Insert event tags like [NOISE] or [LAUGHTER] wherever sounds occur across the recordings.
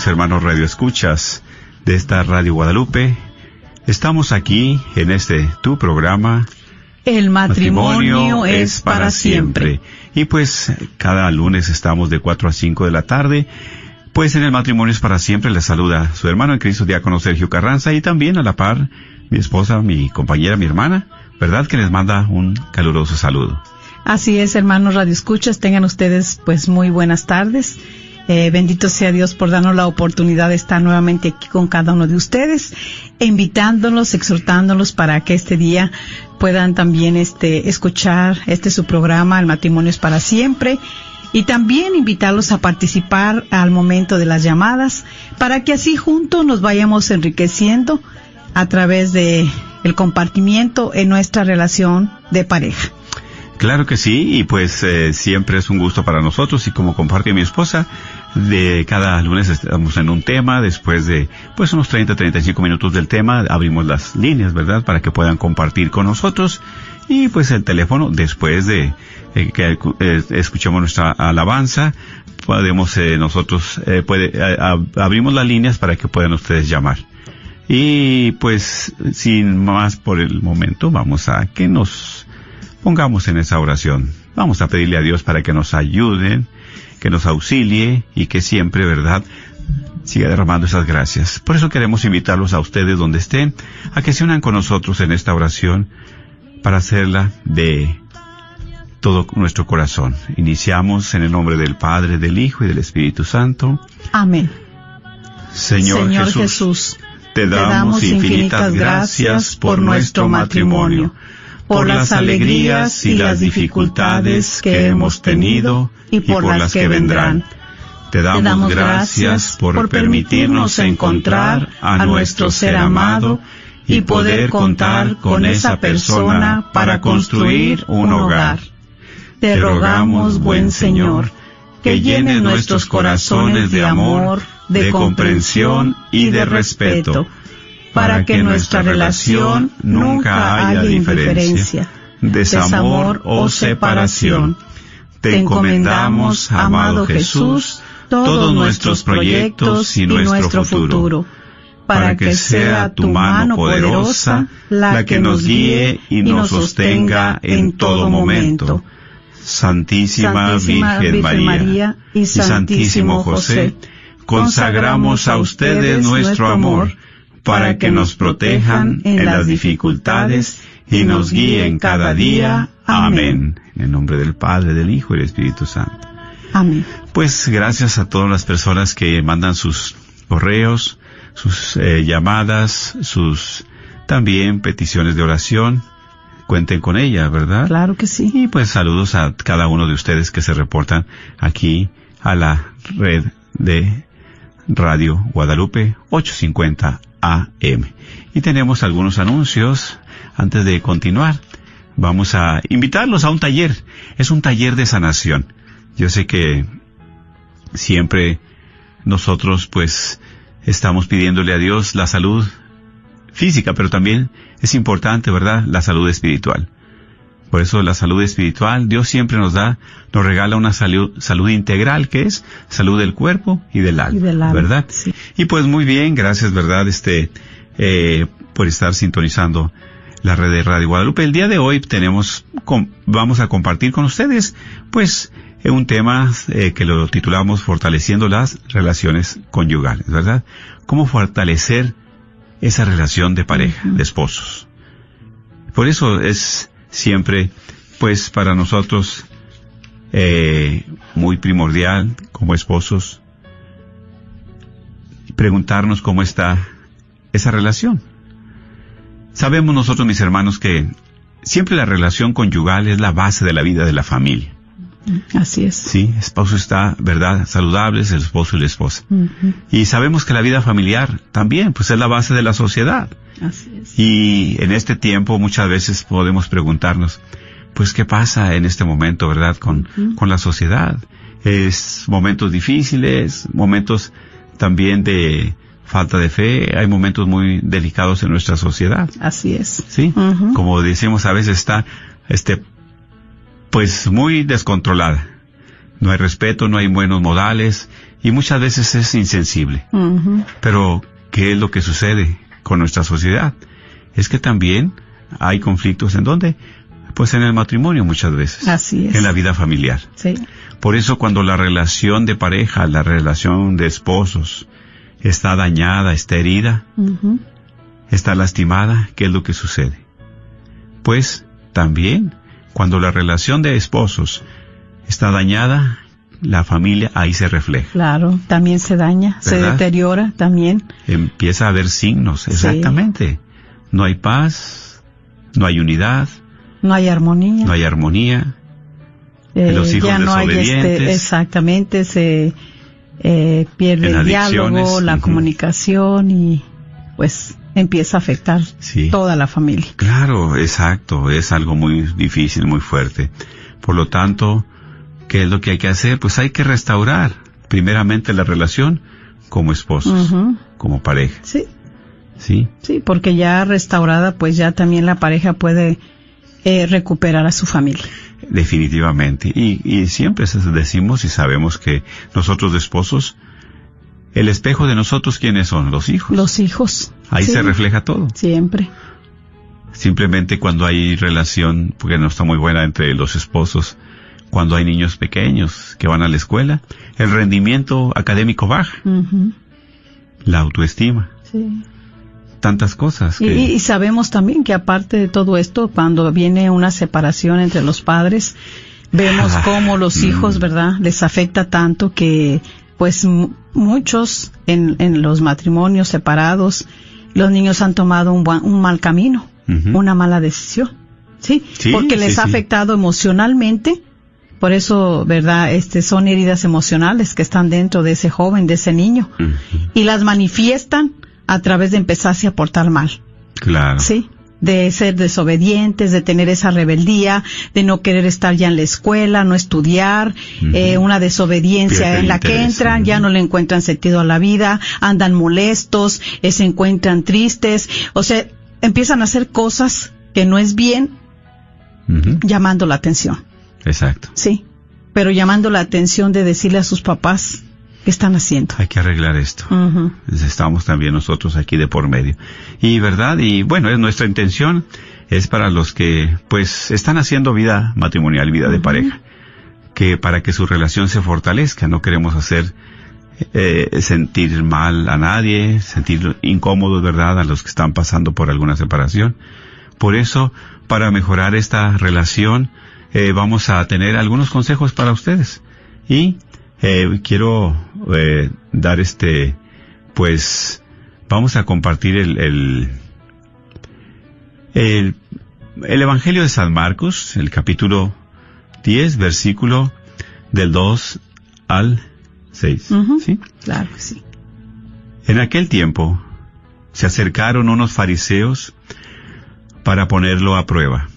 Tardes, hermanos Radio Escuchas de esta Radio Guadalupe. Estamos aquí en este tu programa El matrimonio, es para siempre. Y pues cada lunes estamos de 4 a 5 de la tarde. Pues en el matrimonio es para siempre les saluda su hermano en Cristo diácono Sergio Carranza y también a la par mi esposa, mi compañera, mi hermana, ¿verdad? Que les manda un caluroso saludo. Así es, hermanos Radio Escuchas, tengan ustedes pues muy buenas tardes. Eh, bendito sea Dios por darnos la oportunidad de estar nuevamente aquí con cada uno de ustedes, invitándolos, exhortándolos para que este día puedan también este escuchar este su programa El matrimonio es para siempre y también invitarlos a participar al momento de las llamadas para que así juntos nos vayamos enriqueciendo a través de el compartimiento en nuestra relación de pareja. Claro que sí, y pues eh, siempre es un gusto para nosotros y como comparte mi esposa, de cada lunes estamos en un tema, después de pues unos 30, 35 minutos del tema, abrimos las líneas, ¿verdad? Para que puedan compartir con nosotros y pues el teléfono, después de eh, que eh, escuchemos nuestra alabanza, podemos eh, nosotros, eh, puede, ab- abrimos las líneas para que puedan ustedes llamar. Y pues sin más por el momento, vamos a que nos pongamos en esa oración. Vamos a pedirle a Dios para que nos ayuden, que nos auxilie y que siempre, ¿verdad?, siga derramando esas gracias. Por eso queremos invitarlos a ustedes donde estén, a que se unan con nosotros en esta oración para hacerla de todo nuestro corazón. Iniciamos en el nombre del Padre, del Hijo y del Espíritu Santo. Amén. Señor, Jesús, Jesús, te damos infinitas gracias por nuestro matrimonio, por las alegrías y las dificultades que hemos tenido y por las que vendrán. Te damos gracias por permitirnos encontrar a nuestro ser amado y poder contar con esa persona para construir un hogar. Te rogamos, buen Señor, que llene nuestros corazones de amor, de comprensión y de respeto, para que nuestra relación nunca haya diferencia, desamor o separación. Te encomendamos, amado Jesús, todos nuestros proyectos y nuestro futuro, para que sea tu mano poderosa la que nos guíe y nos sostenga en todo momento. Santísima Virgen María y Santísimo José, consagramos a ustedes nuestro amor para que nos protejan en las dificultades y nos guíen cada día. Amén. En el nombre del Padre, del Hijo y del Espíritu Santo. Amén. Pues gracias a todas las personas que mandan sus correos, sus eh, llamadas, sus también peticiones de oración. Cuenten con ella, ¿verdad? Claro que sí. Y pues saludos a cada uno de ustedes que se reportan aquí a la red de Radio Guadalupe 850 AM. Y tenemos algunos anuncios antes de continuar. Vamos a invitarlos a un taller. Es un taller de sanación. Yo sé que siempre nosotros pues estamos pidiéndole a Dios la salud física, pero también es importante, ¿verdad?, la salud espiritual. Por eso la salud espiritual, Dios siempre nos da, nos regala una salud, salud integral, que es salud del cuerpo y del alma, Y del alma, ¿verdad? sí. Y pues muy bien, gracias, ¿verdad? Este, eh, por estar sintonizando la red de Radio Guadalupe. El día de hoy tenemos, vamos a compartir con ustedes, pues, eh, un tema eh, que lo titulamos Fortaleciendo las relaciones conyugales, ¿verdad? ¿Cómo fortalecer esa relación de pareja, de esposos? Por eso es siempre, pues, para nosotros eh, muy primordial como esposos preguntarnos cómo está esa relación. Sabemos nosotros, mis hermanos, que siempre la relación conyugal es la base de la vida de la familia. Así es. Sí, esposo está, ¿verdad? Saludables, el esposo y la esposa. Y sabemos que la vida familiar también, pues es la base de la sociedad. Así es. Y en este tiempo muchas veces podemos preguntarnos, pues qué pasa en este momento, ¿verdad? Con, con la sociedad. Es momentos difíciles, momentos también de falta de fe, hay momentos muy delicados en nuestra sociedad. Así es. Sí, como decimos a veces está, este, pues muy descontrolada. No hay respeto, no hay buenos modales y muchas veces es insensible. Pero, ¿qué es lo que sucede con nuestra sociedad? Es que también hay conflictos en donde pues en el matrimonio muchas veces. Así es. En la vida familiar. Sí. Por eso cuando la relación de pareja, la relación de esposos está dañada, está herida, está lastimada, ¿qué es lo que sucede? Pues también cuando la relación de esposos está dañada, la familia ahí se refleja. Claro, también se daña, se ¿Verdad? deteriora también. Empieza a haber signos, exactamente. No hay paz, no hay unidad, No hay armonía. no hay armonía, Eh, los hijos ya no hay este, desobedientes. exactamente, se eh, pierde el diálogo, la ujú. comunicación y pues empieza a afectar Sí. toda la familia. Claro, exacto, es algo muy difícil, muy fuerte. Por lo tanto, ¿qué es lo que hay que hacer? Pues hay que restaurar primeramente la relación como esposos, como pareja, Sí, ¿sí? sí, porque ya restaurada, pues ya también la pareja puede eh, recuperar a su familia. Definitivamente. Y, y siempre decimos y sabemos que nosotros de esposos, el espejo de nosotros, ¿quiénes son? Los hijos. Los hijos. Ahí sí, se refleja todo. Siempre. Simplemente cuando hay relación, porque no está muy buena entre los esposos, cuando hay niños pequeños que van a la escuela, el rendimiento académico baja, la autoestima, Sí. tantas cosas. Y, que- y sabemos también que aparte de todo esto, cuando viene una separación entre los padres, vemos Ah, cómo los mm. hijos, ¿verdad?, les afecta tanto que, pues, muchos en, en los matrimonios separados, los niños han tomado un, un mal camino, una mala decisión, ¿sí? Sí, Porque les sí, ha sí. afectado emocionalmente. Por eso, ¿verdad? Este, son heridas emocionales que están dentro de ese joven, de ese niño. Y las manifiestan a través de empezarse a portar mal. Claro. Sí, de ser desobedientes, de tener esa rebeldía, de no querer estar ya en la escuela, no estudiar, eh, una desobediencia Pierde en la que entran, ya no le encuentran sentido a la vida, andan molestos, eh, se encuentran tristes, o sea, empiezan a hacer cosas que no es bien llamando la atención, Exacto. sí, pero llamando la atención de decirle a sus papás qué están haciendo. Hay que arreglar esto. Estamos también nosotros aquí de por medio. Y verdad, y bueno, es nuestra intención, es para los que pues están haciendo vida matrimonial, vida de pareja, que para que su relación se fortalezca, no queremos hacer eh, sentir mal a nadie, sentir incómodos, verdad, a los que están pasando por alguna separación. Por eso, para mejorar esta relación, eh, vamos a tener algunos consejos para ustedes. Y eh, quiero eh, dar este, pues, vamos a compartir el, el, el, el Evangelio de San Marcos, el capítulo 10, versículo del 2 al 6. Ujú. ¿Sí? Claro que sí. En aquel tiempo se acercaron unos fariseos para ponerlo a prueba.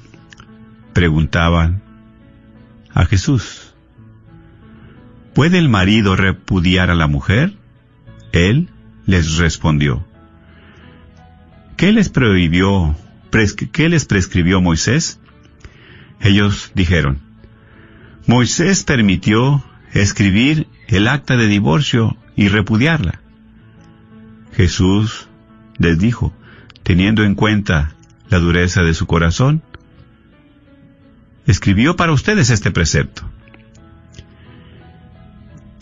Preguntaban a Jesús, ¿puede el marido repudiar a la mujer? Él les respondió, ¿qué les prohibió, qué les prescribió Moisés? Ellos dijeron, Moisés permitió escribir el acta de divorcio y repudiarla. Jesús les dijo, teniendo en cuenta la dureza de su corazón, escribió para ustedes este precepto.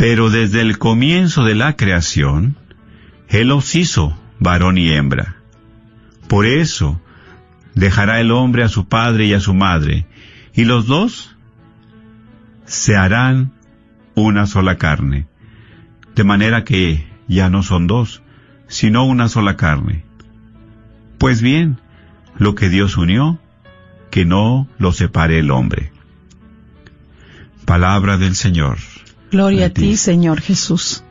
Pero desde el comienzo de la creación, Él los hizo varón y hembra. Por eso, dejará el hombre a su padre y a su madre, y los dos se harán una sola carne, de manera que ya no son dos, sino una sola carne. Pues bien, lo que Dios unió, que no lo separe el hombre. Palabra del Señor. Gloria a ti, Señor Jesús.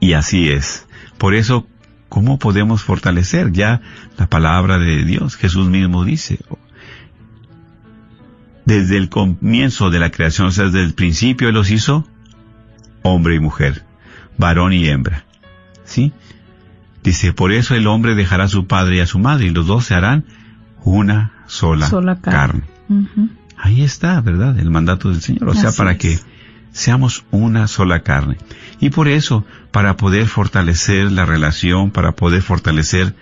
Y así es. Por eso, ¿cómo podemos fortalecer ya la palabra de Dios? Jesús mismo dice, desde el comienzo de la creación, o sea, desde el principio Él los hizo hombre y mujer, varón y hembra. ¿Sí? Dice, por eso el hombre dejará a su padre y a su madre y los dos se harán una sola, carne. Ahí está, ¿verdad? El mandato del Señor. O sea, para que seamos una sola carne. Y por eso, para poder fortalecer la relación, para poder fortalecer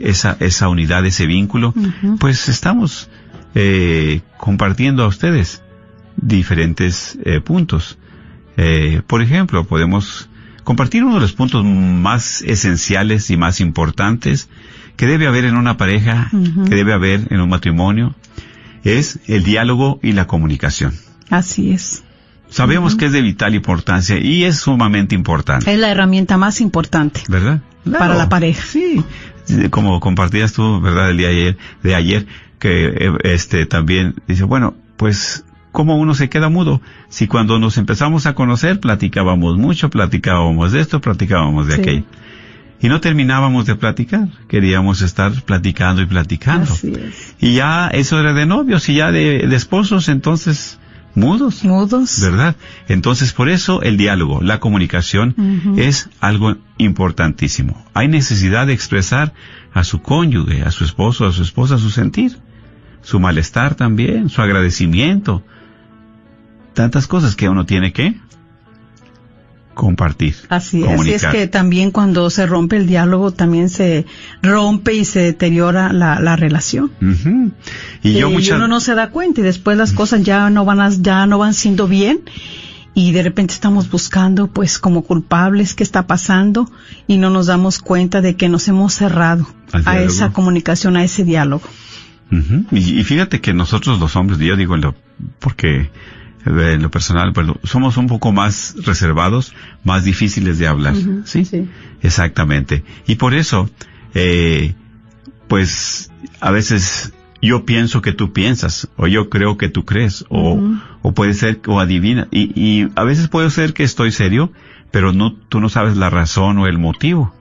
esa, esa unidad, ese vínculo, pues estamos eh, compartiendo a ustedes diferentes eh, puntos. Eh, por ejemplo, podemos compartir uno de los puntos más esenciales y más importantes que debe haber en una pareja, que debe haber en un matrimonio, es el diálogo y la comunicación. Así es. Sabemos que es de vital importancia y es sumamente importante. Es la herramienta más importante. ¿Verdad? Para la pareja. Sí. Como compartías tú, ¿verdad? El día de ayer, de ayer que eh, este también dice, bueno, pues ¿cómo uno se queda mudo? Si cuando nos empezamos a conocer platicábamos mucho, platicábamos de esto, platicábamos de aquello. Y no terminábamos de platicar, queríamos estar platicando y platicando. Así es. Y ya eso era de novios y ya de, de esposos, entonces mudos. Mudos. ¿Verdad? Entonces, por eso el diálogo, la comunicación es algo importantísimo. Hay necesidad de expresar a su cónyuge, a su esposo, a su esposa su sentir, su malestar también, su agradecimiento. Tantas cosas que uno tiene que compartir. Así es, y es que también cuando se rompe el diálogo también se rompe y se deteriora la, la relación. Y, yo y uno no se da cuenta y después las cosas ya no van a, ya no van siendo bien y de repente estamos buscando pues como culpables qué está pasando y no nos damos cuenta de que nos hemos cerrado a esa comunicación, a ese diálogo. y, y, fíjate que nosotros los hombres, yo digo, porque en lo personal, pero somos un poco más reservados, más difíciles de hablar, ¿sí? Sí. Exactamente. Y por eso, eh, pues, a veces yo pienso que tú piensas, o yo creo que tú crees, o, o puede ser, o adivina, y, y a veces puede ser que estoy serio, pero no, tú no sabes la razón o el motivo.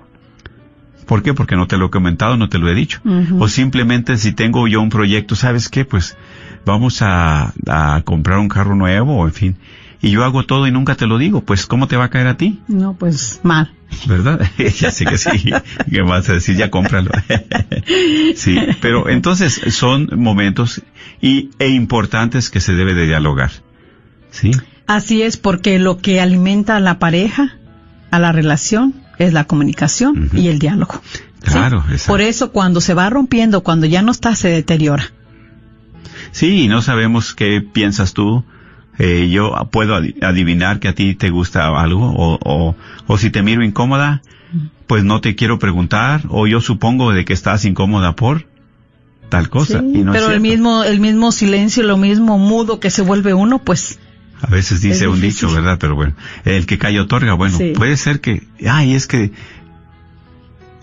¿Por qué? Porque no te lo he comentado, no te lo he dicho. O simplemente si tengo yo un proyecto, ¿sabes qué? Pues vamos a, a, comprar un carro nuevo, en fin. Y yo hago todo y nunca te lo digo, pues ¿cómo te va a caer a ti? No, pues mal. ¿Verdad? [LAUGHS] ya sé que sí. [LAUGHS] ¿Qué vas a decir? Ya cómpralo. [LAUGHS] sí, pero entonces son momentos y, e importantes que se debe de dialogar. ¿Sí? Así es, porque lo que alimenta a la pareja, a la relación, es la comunicación uh -huh. y el diálogo. Claro, ¿sí? Por eso cuando se va rompiendo, cuando ya no está, se deteriora. Sí, no sabemos qué piensas tú. Eh, yo puedo adivinar que a ti te gusta algo o, o, o si te miro incómoda, pues no te quiero preguntar o yo supongo de que estás incómoda por tal cosa. Sí, y no pero el mismo, el mismo silencio, lo mismo mudo que se vuelve uno, pues a veces dice un dicho, ¿verdad? Pero bueno, el que cae otorga. Bueno, sí. puede ser que, ay, es que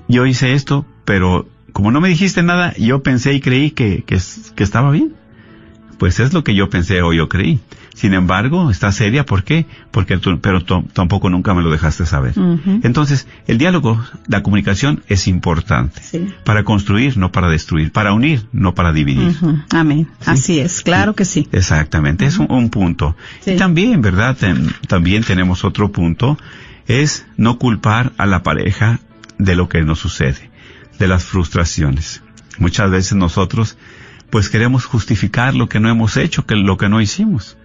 yo hice esto, pero como no me dijiste nada, yo pensé y creí que, que, que estaba bien. Pues es lo que yo pensé o yo creí. Sin embargo, está seria, ¿por qué? Porque tú, pero tampoco nunca me lo dejaste saber. Uh -huh. Entonces, el diálogo, la comunicación es importante. Sí. Para construir, no para destruir. Para unir, no para dividir. Uh -huh. Amén. ¿Sí? Así es, claro que sí. Exactamente, uh -huh. es un, un punto. Y también, ¿verdad? también tenemos otro punto, es no culpar a la pareja de lo que nos sucede, de las frustraciones. Muchas veces nosotros, pues queremos justificar lo que no hemos hecho, que lo que no hicimos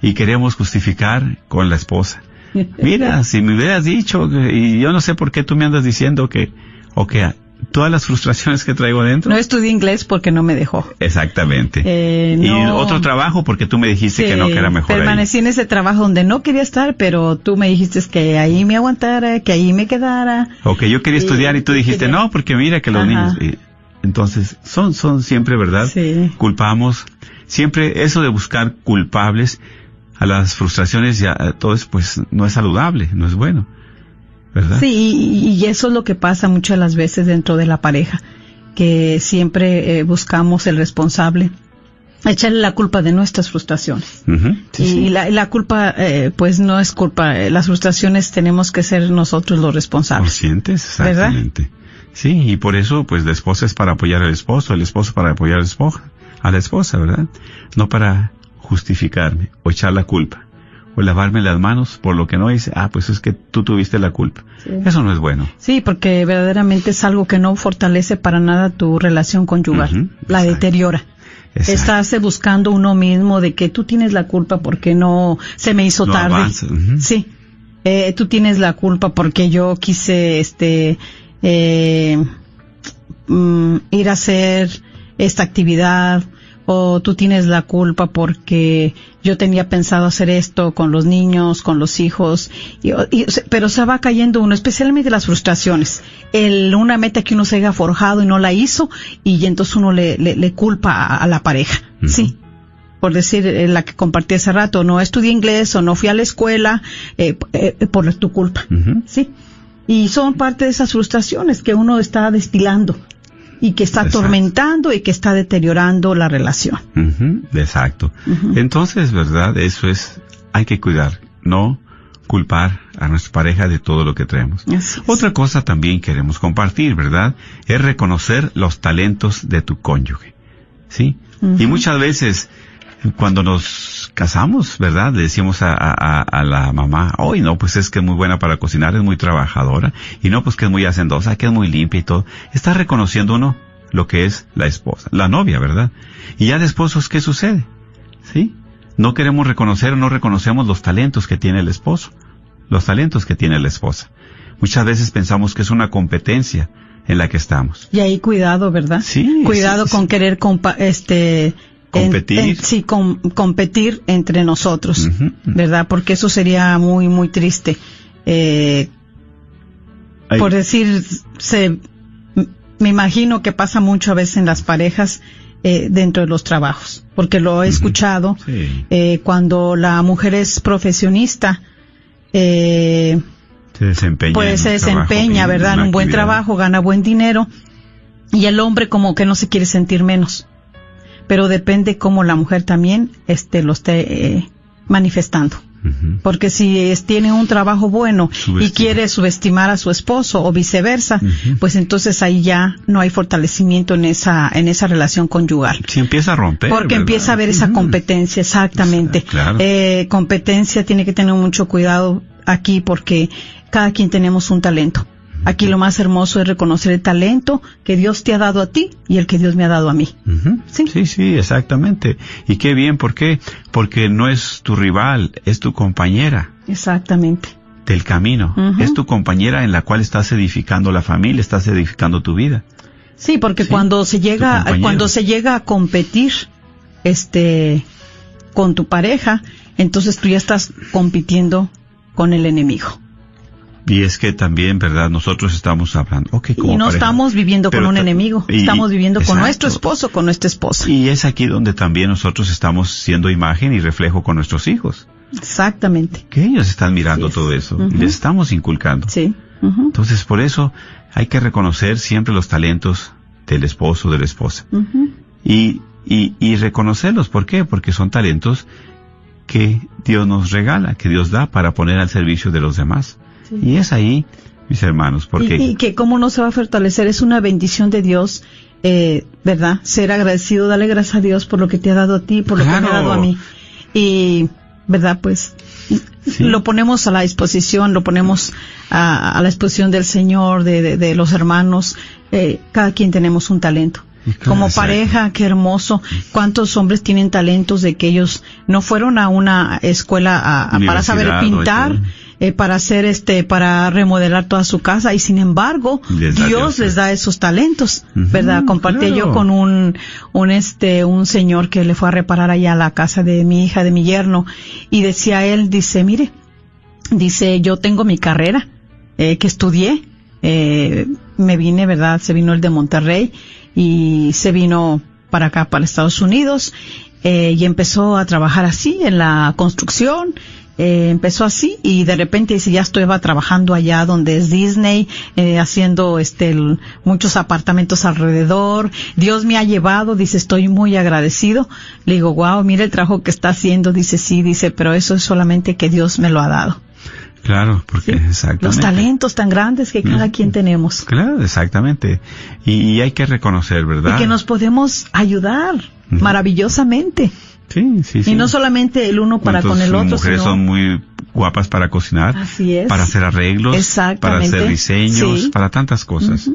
y queremos justificar con la esposa. [LAUGHS] Mira, si me hubieras dicho, y yo no sé por qué tú me andas diciendo que, o que todas las frustraciones que traigo dentro. No estudié inglés porque no me dejó. Exactamente. Eh, Y otro trabajo porque tú me dijiste que no, que era mejor ahí. Permanecí en ese trabajo donde no quería estar, pero tú me dijiste que ahí me aguantara, que ahí me quedara. O que yo quería estudiar y tú dijiste, quería- no, porque mira que los Ajá. niños... y- entonces, son, son siempre, ¿verdad? Sí. Culpamos. Siempre eso de buscar culpables a las frustraciones y a, a todo eso, pues no es saludable, no es bueno. ¿Verdad? Sí, y, y eso es lo que pasa muchas las veces dentro de la pareja, que siempre eh, buscamos el responsable, echarle la culpa de nuestras frustraciones. Sí, y sí. La, la culpa, eh, pues no es culpa, eh, las frustraciones tenemos que ser nosotros los responsables. Conscientes, ¿Verdad? Sí, y por eso, pues la esposa es para apoyar al esposo, el esposo para apoyar a la esposa, a la esposa, ¿verdad? No para justificarme o echar la culpa o lavarme las manos por lo que no hice. Ah, pues es que tú tuviste la culpa. Eso no es bueno. Sí, porque verdaderamente es algo que no fortalece para nada tu relación conyugal, la exacto. deteriora. Exacto. Estarse buscando uno mismo de que tú tienes la culpa porque no se me hizo No tarde. Sí, eh, tú tienes la culpa porque yo quise, este, eh, mm, ir a hacer esta actividad o tú tienes la culpa porque yo tenía pensado hacer esto con los niños, con los hijos, y- y- pero se va cayendo uno, especialmente las frustraciones, el, una meta que uno se haya forjado y no la hizo y entonces uno le, le, le culpa a, a la pareja, sí. Por decir eh, la que compartí hace rato, no estudié inglés o no fui a la escuela eh, eh, por tu culpa, sí. Y son parte de esas frustraciones que uno está destilando y que está Exacto. atormentando y que está deteriorando la relación. Exacto. Entonces, ¿verdad? Eso es, hay que cuidar, no culpar a nuestra pareja de todo lo que traemos. Otra cosa también queremos compartir, ¿verdad? Es reconocer los talentos de tu cónyuge. ¿Sí? Y muchas veces, cuando nos casamos, ¿verdad? Le decimos a, a- a- la mamá, hoy no, pues es que es muy buena para cocinar, es muy trabajadora, y no, pues que es muy hacendosa, que es muy limpia y todo. Está reconociendo uno lo que es la esposa, la novia, ¿verdad? Y ya de esposos, ¿qué sucede? ¿Sí? No queremos reconocer o no reconocemos los talentos que tiene el esposo, los talentos que tiene la esposa. Muchas veces pensamos que es una competencia en la que estamos. Y ahí cuidado, ¿verdad? Sí, Cuidado sí, con sí. querer compa- este Competir. en- sí, com- competir entre nosotros. ¿verdad? Porque eso sería muy muy triste. Eh, por decir, se, me imagino que pasa mucho a veces en las parejas eh, dentro de los trabajos, porque lo he escuchado sí, eh, cuando la mujer es profesionista. Eh, se desempeña. pues se trabajo desempeña, ¿verdad? En un buen trabajo, gana buen dinero y el hombre como que no se quiere sentir menos. Pero depende cómo la mujer también este lo esté eh, manifestando. Porque si es- tiene un trabajo bueno y quiere subestimar a su esposo o viceversa, pues entonces ahí ya no hay fortalecimiento en esa en esa relación conyugal. Si empieza a romper. Porque ¿verdad? empieza a haber esa competencia, exactamente. Claro. Eh, competencia tiene que tener mucho cuidado aquí porque cada quien tenemos un talento. Aquí lo más hermoso es reconocer el talento que Dios te ha dado a ti y el que Dios me ha dado a mí. Sí. sí, sí, exactamente. Y qué bien, ¿por qué? Porque no es tu rival, es tu compañera Exactamente. del camino. Es tu compañera en la cual estás edificando la familia, estás edificando tu vida. Sí, porque Sí, cuando se llega, cuando se llega a competir, este, con tu pareja, entonces tú ya estás compitiendo con el enemigo. Y es que también, ¿verdad? Nosotros estamos hablando. Okay, como y no pareja. estamos viviendo con un enemigo, y- estamos viviendo con exacto. nuestro esposo, con nuestra esposa. Y es aquí donde también nosotros estamos siendo imagen y reflejo con nuestros hijos. Exactamente. Que ellos están mirando es. todo eso. Ujú. y Les estamos inculcando. Sí. Ujú, Entonces, por eso hay que reconocer siempre los talentos del esposo o de la esposa. ujú. Y, y, y reconocerlos. ¿Por qué? Porque son talentos que Dios nos regala, que Dios da para poner al servicio de los demás. Sí. Y es ahí, mis hermanos, porque... Y, y que cómo no se va a fortalecer, es una bendición de Dios, eh, ¿verdad? Ser agradecido, dale gracias a Dios por lo que te ha dado a ti, por lo que me ha dado a mí. Y, ¿verdad? Pues Sí. lo ponemos a la disposición, lo ponemos a, a la disposición del Señor, de, de- de los hermanos. Eh, cada quien tenemos un talento. Como pareja, qué hermoso. ¿Cuántos hombres tienen talentos de que ellos no fueron a una escuela a- a- para saber pintar? Eh, para hacer este, para remodelar toda su casa y sin embargo Les Dios Dios, les da esos talentos, ¿verdad? Compartí claro. yo con un, un este, un señor que le fue a reparar allá a la casa de mi hija, de mi yerno y decía él, dice, mire, dice, yo tengo mi carrera, eh, que estudié, eh, me vine, ¿verdad? Se vino el de Monterrey y se vino para acá, para Estados Unidos, eh, y empezó a trabajar así en la construcción, eh, empezó así y de repente dice ya estaba trabajando allá donde es Disney eh, haciendo este el- muchos apartamentos alrededor Dios me ha llevado dice estoy muy agradecido le digo wow mira el trabajo que está haciendo dice sí dice pero eso es solamente que Dios me lo ha dado Claro, porque Sí. exactamente. los talentos tan grandes que cada quien tenemos Claro, exactamente. Y, y hay que reconocer, ¿verdad? y que nos podemos ayudar maravillosamente Sí, sí, sí. y no solamente el uno para con ¿Cuántas el otro mujeres sino son muy guapas para cocinar, Así es. para hacer arreglos, para hacer diseños, Sí. para tantas cosas.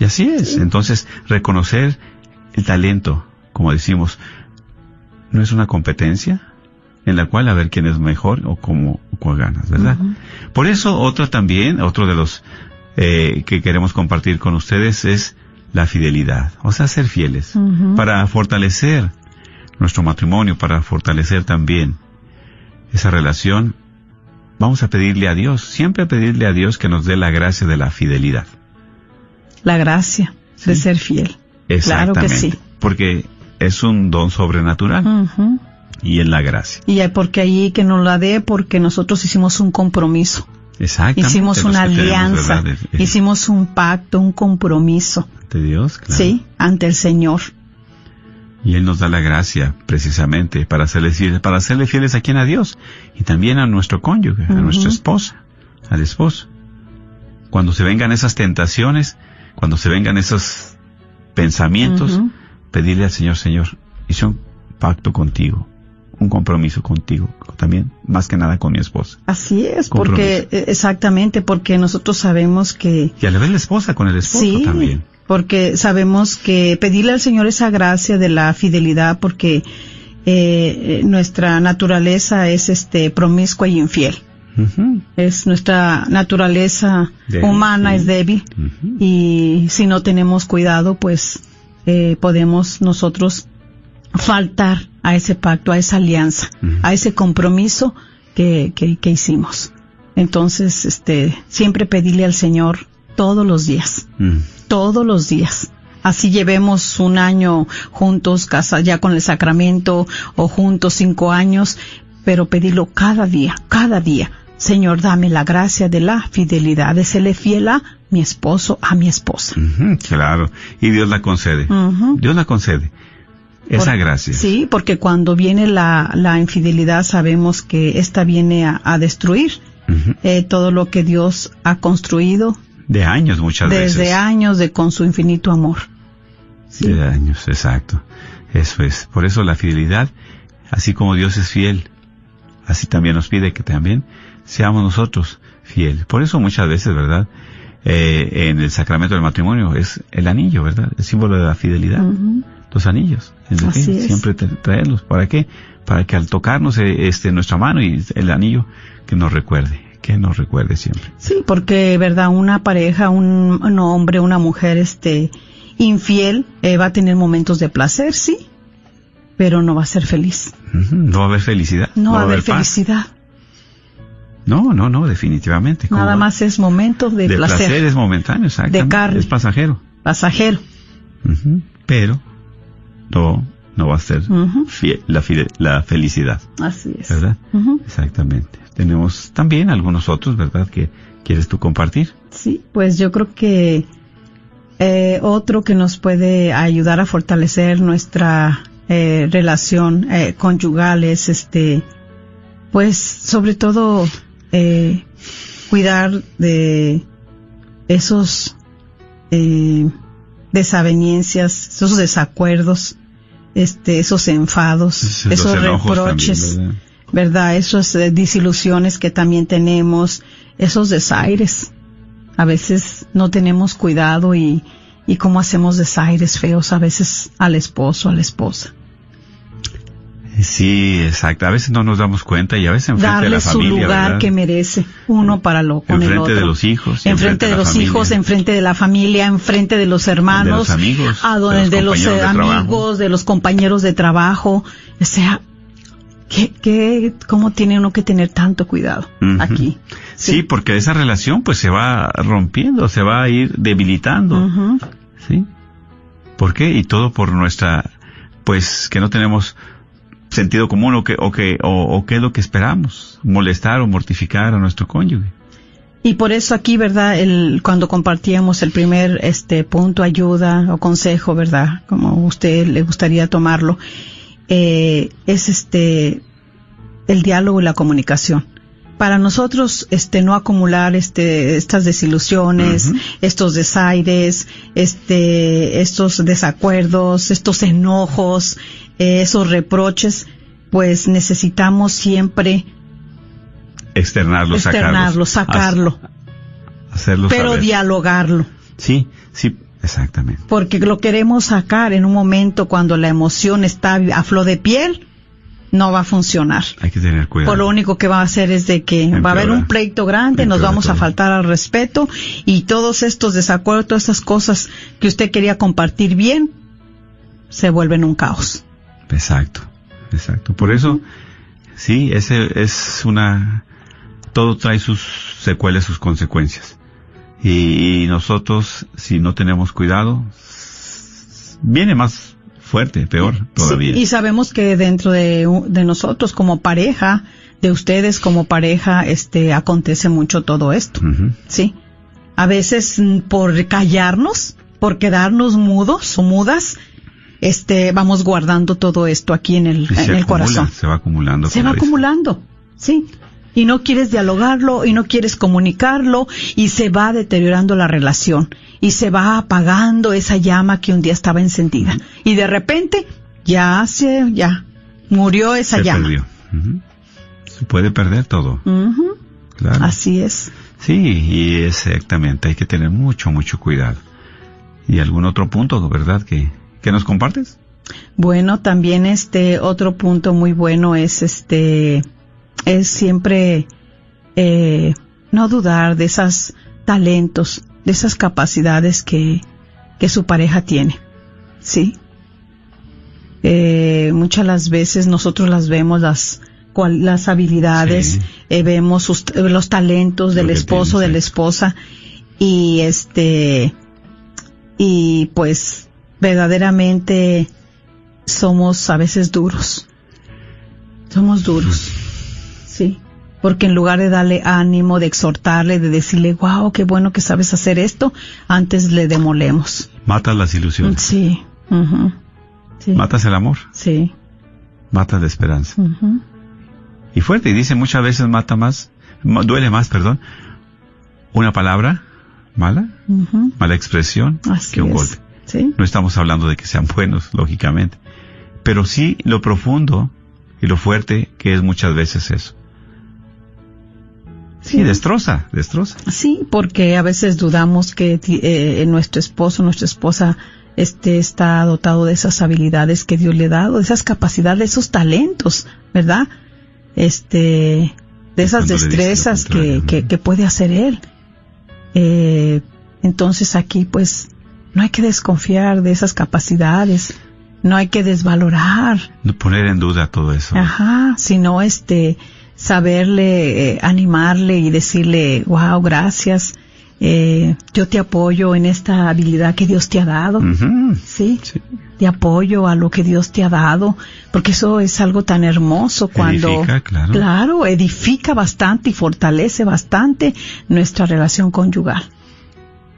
Y así es. Entonces, reconocer el talento, como decimos, no es una competencia en la cual a ver quién es mejor o cómo, o cuál ganas, ¿verdad? Por eso, otro también, otro de los eh, que queremos compartir con ustedes es la fidelidad, o sea, ser fieles, para fortalecer nuestro matrimonio, para fortalecer también esa relación. Vamos a pedirle a Dios, siempre pedirle a Dios que nos dé la gracia de la fidelidad. la gracia de ser fiel claro que Exactamente. sí Porque es un don sobrenatural y es la gracia. Y porque ahí que nos la dé porque nosotros hicimos un compromiso, Exactamente. hicimos una tenemos, alianza, hicimos un pacto, un compromiso, de Dios, claro. sí, ante el Señor. Y Él nos da la gracia, precisamente, para serle fieles, para serle fieles a quien a Dios y también a nuestro cónyuge, a nuestra esposa, al esposo. Cuando se vengan esas tentaciones, cuando se vengan esos pensamientos, pedirle al Señor, Señor, hice un pacto contigo, un compromiso contigo, también, más que nada con mi esposa. Así es, Compromiso. porque eh, exactamente, porque nosotros sabemos que Y a la vez la esposa con el esposo sí, también. Porque sabemos que pedirle al Señor esa gracia de la fidelidad, porque eh, nuestra naturaleza es este promiscua y infiel. Es nuestra naturaleza Débil, humana sí. es débil y si no tenemos cuidado, pues eh, podemos nosotros faltar a ese pacto, a esa alianza, a ese compromiso que, que, que hicimos. Entonces, este, siempre pedirle al Señor todos los días. Todos los días. Así llevemos un año juntos, casa ya con el sacramento, o juntos cinco años, pero pedirlo cada día, cada día. Señor, dame la gracia de la fidelidad, de serle fiel a mi esposo, a mi esposa. Claro, y Dios la concede. Dios la concede. Esa Por- gracia. Sí, porque cuando viene la, la infidelidad sabemos que esta viene a, a destruir eh, todo lo que Dios ha construido De años muchas desde veces. años de con su infinito amor. Sí. De años, exacto. Eso es. Por eso la fidelidad, así como Dios es fiel, así también nos pide que también seamos nosotros fieles. Por eso muchas veces, ¿verdad? Eh, en el sacramento del matrimonio es el anillo, ¿verdad? El símbolo de la fidelidad. Ujú. Los anillos. De Así que es. Siempre tra- traerlos. ¿Para qué? Para que al tocarnos eh, este, nuestra mano y el anillo, que nos recuerde, que nos recuerde siempre. Sí, porque, verdad, una pareja, un, un hombre, una mujer, este, infiel, eh, va a tener momentos de placer, sí, pero no va a ser feliz. No va a haber felicidad. No, va a haber felicidad. No, no, no, definitivamente. ¿Cómo Nada va? más es momentos de, de placer, placer es momentáneo, exactamente. carne. Es pasajero. pasajero. Pero no, no va a ser Ujú. fie- la, fide- la felicidad, Así es. ¿verdad? Exactamente. Tenemos también algunos otros, ¿verdad? Que quieres tú compartir. Sí, pues yo creo que eh, otro que nos puede ayudar a fortalecer nuestra eh, relación eh, conyugal es este, pues sobre todo eh, cuidar de esos eh, desavenencias, esos desacuerdos, este, esos enfados, esos reproches. también, ¿verdad? Esas eh, disilusiones que también tenemos, esos desaires. A veces no tenemos cuidado y, y cómo hacemos desaires feos a veces al esposo, a la esposa. Sí, exacto. A veces no nos damos cuenta y a veces enfrente Darle de la su lugar ¿verdad? que merece uno para lo con el Enfrente otro. de los hijos, enfrente de los familia. hijos, enfrente de la familia, enfrente de los hermanos, De los amigos, a de donde- los de los, eh, de amigos, de los compañeros de trabajo. O sea, ¿qué, qué, cómo tiene uno que tener tanto cuidado aquí? Sí, porque esa relación pues se va rompiendo, se va a ir debilitando. ¿Sí? ¿Por qué? Y todo por nuestra, pues que no tenemos sentido común o que, o que, o, o qué es lo que esperamos, molestar o mortificar a nuestro cónyuge. Y por eso aquí, ¿verdad? El, cuando compartíamos el primer este punto, ayuda o consejo, ¿verdad? Como usted le gustaría tomarlo, eh, es este, el diálogo y la comunicación. Para nosotros, este, no acumular, este, estas desilusiones, estos desaires, este, estos desacuerdos, estos enojos, eh, esos reproches, pues necesitamos siempre Externarlo, externarlo, sacarlo. sacarlo Hacerlo pero saber. dialogarlo, Sí, sí, exactamente. porque lo queremos sacar en un momento cuando la emoción está a flor de piel, no va a funcionar. Hay que tener cuidado. Por lo único que va a hacer es de que va a haber un pleito grande, nos vamos a faltar al respeto y todos estos desacuerdos, todas estas cosas que usted quería compartir bien, se vuelven un caos. Exacto, exacto. Por eso, sí, ese es una, todo trae sus secuelas, sus consecuencias. Y, y nosotros, si no tenemos cuidado, viene más fuerte, peor todavía. Sí, y sabemos que dentro de, de nosotros como pareja, de ustedes como pareja, este, acontece mucho todo esto. Sí. A veces mm, por callarnos, por quedarnos mudos o mudas, este, vamos guardando todo esto aquí en el, Y se en el acumula, corazón. Se va acumulando. Se va acumulando. Sí. Y no quieres dialogarlo y no quieres comunicarlo y se va deteriorando la relación y se va apagando esa llama que un día estaba encendida. Y de repente ya se, ya murió esa Se llama. perdió. Ujú. Se puede perder todo. Claro. Así es. Sí, y exactamente, hay que tener mucho, mucho cuidado. ¿Y algún otro punto, verdad, que, que nos compartes? Bueno, también este otro punto muy bueno es este es siempre eh, no dudar de esos talentos, de esas capacidades que que su pareja tiene, sí. Eh, muchas las veces nosotros las vemos las cual- las habilidades, Sí. eh, vemos sus- los talentos del Lo esposo, tiene, de la esposa y este y pues verdaderamente somos a veces duros. Somos duros. Sí. Porque en lugar de darle ánimo, de exhortarle, de decirle, wow, qué bueno que sabes hacer esto, antes le demolemos. Matas las ilusiones, Sí. Sí. matas el amor, Sí. matas la esperanza. ujú. Y fuerte, y dice muchas veces mata más, duele más, perdón, una palabra mala, mala expresión, Así que un es. golpe. Sí. No estamos hablando de que sean buenos, lógicamente, pero sí lo profundo y lo fuerte que es muchas veces eso. Sí, destroza, destroza. Sí, porque a veces dudamos que eh, nuestro esposo, nuestra esposa, este está dotado de esas habilidades que Dios le ha dado, de esas capacidades, esos talentos, ¿verdad? Este, de esas destrezas que, que, que puede hacer él. Eh, entonces aquí, pues, no hay que desconfiar de esas capacidades, no hay que desvalorar, No poner en duda todo eso. Ajá, sino este saberle eh, animarle y decirle, wow, gracias, eh, yo te apoyo en esta habilidad que Dios te ha dado, sí, Sí. te apoyo a lo que Dios te ha dado, porque eso es algo tan hermoso cuando, Edifica, claro. edifica bastante y fortalece bastante nuestra relación conyugal.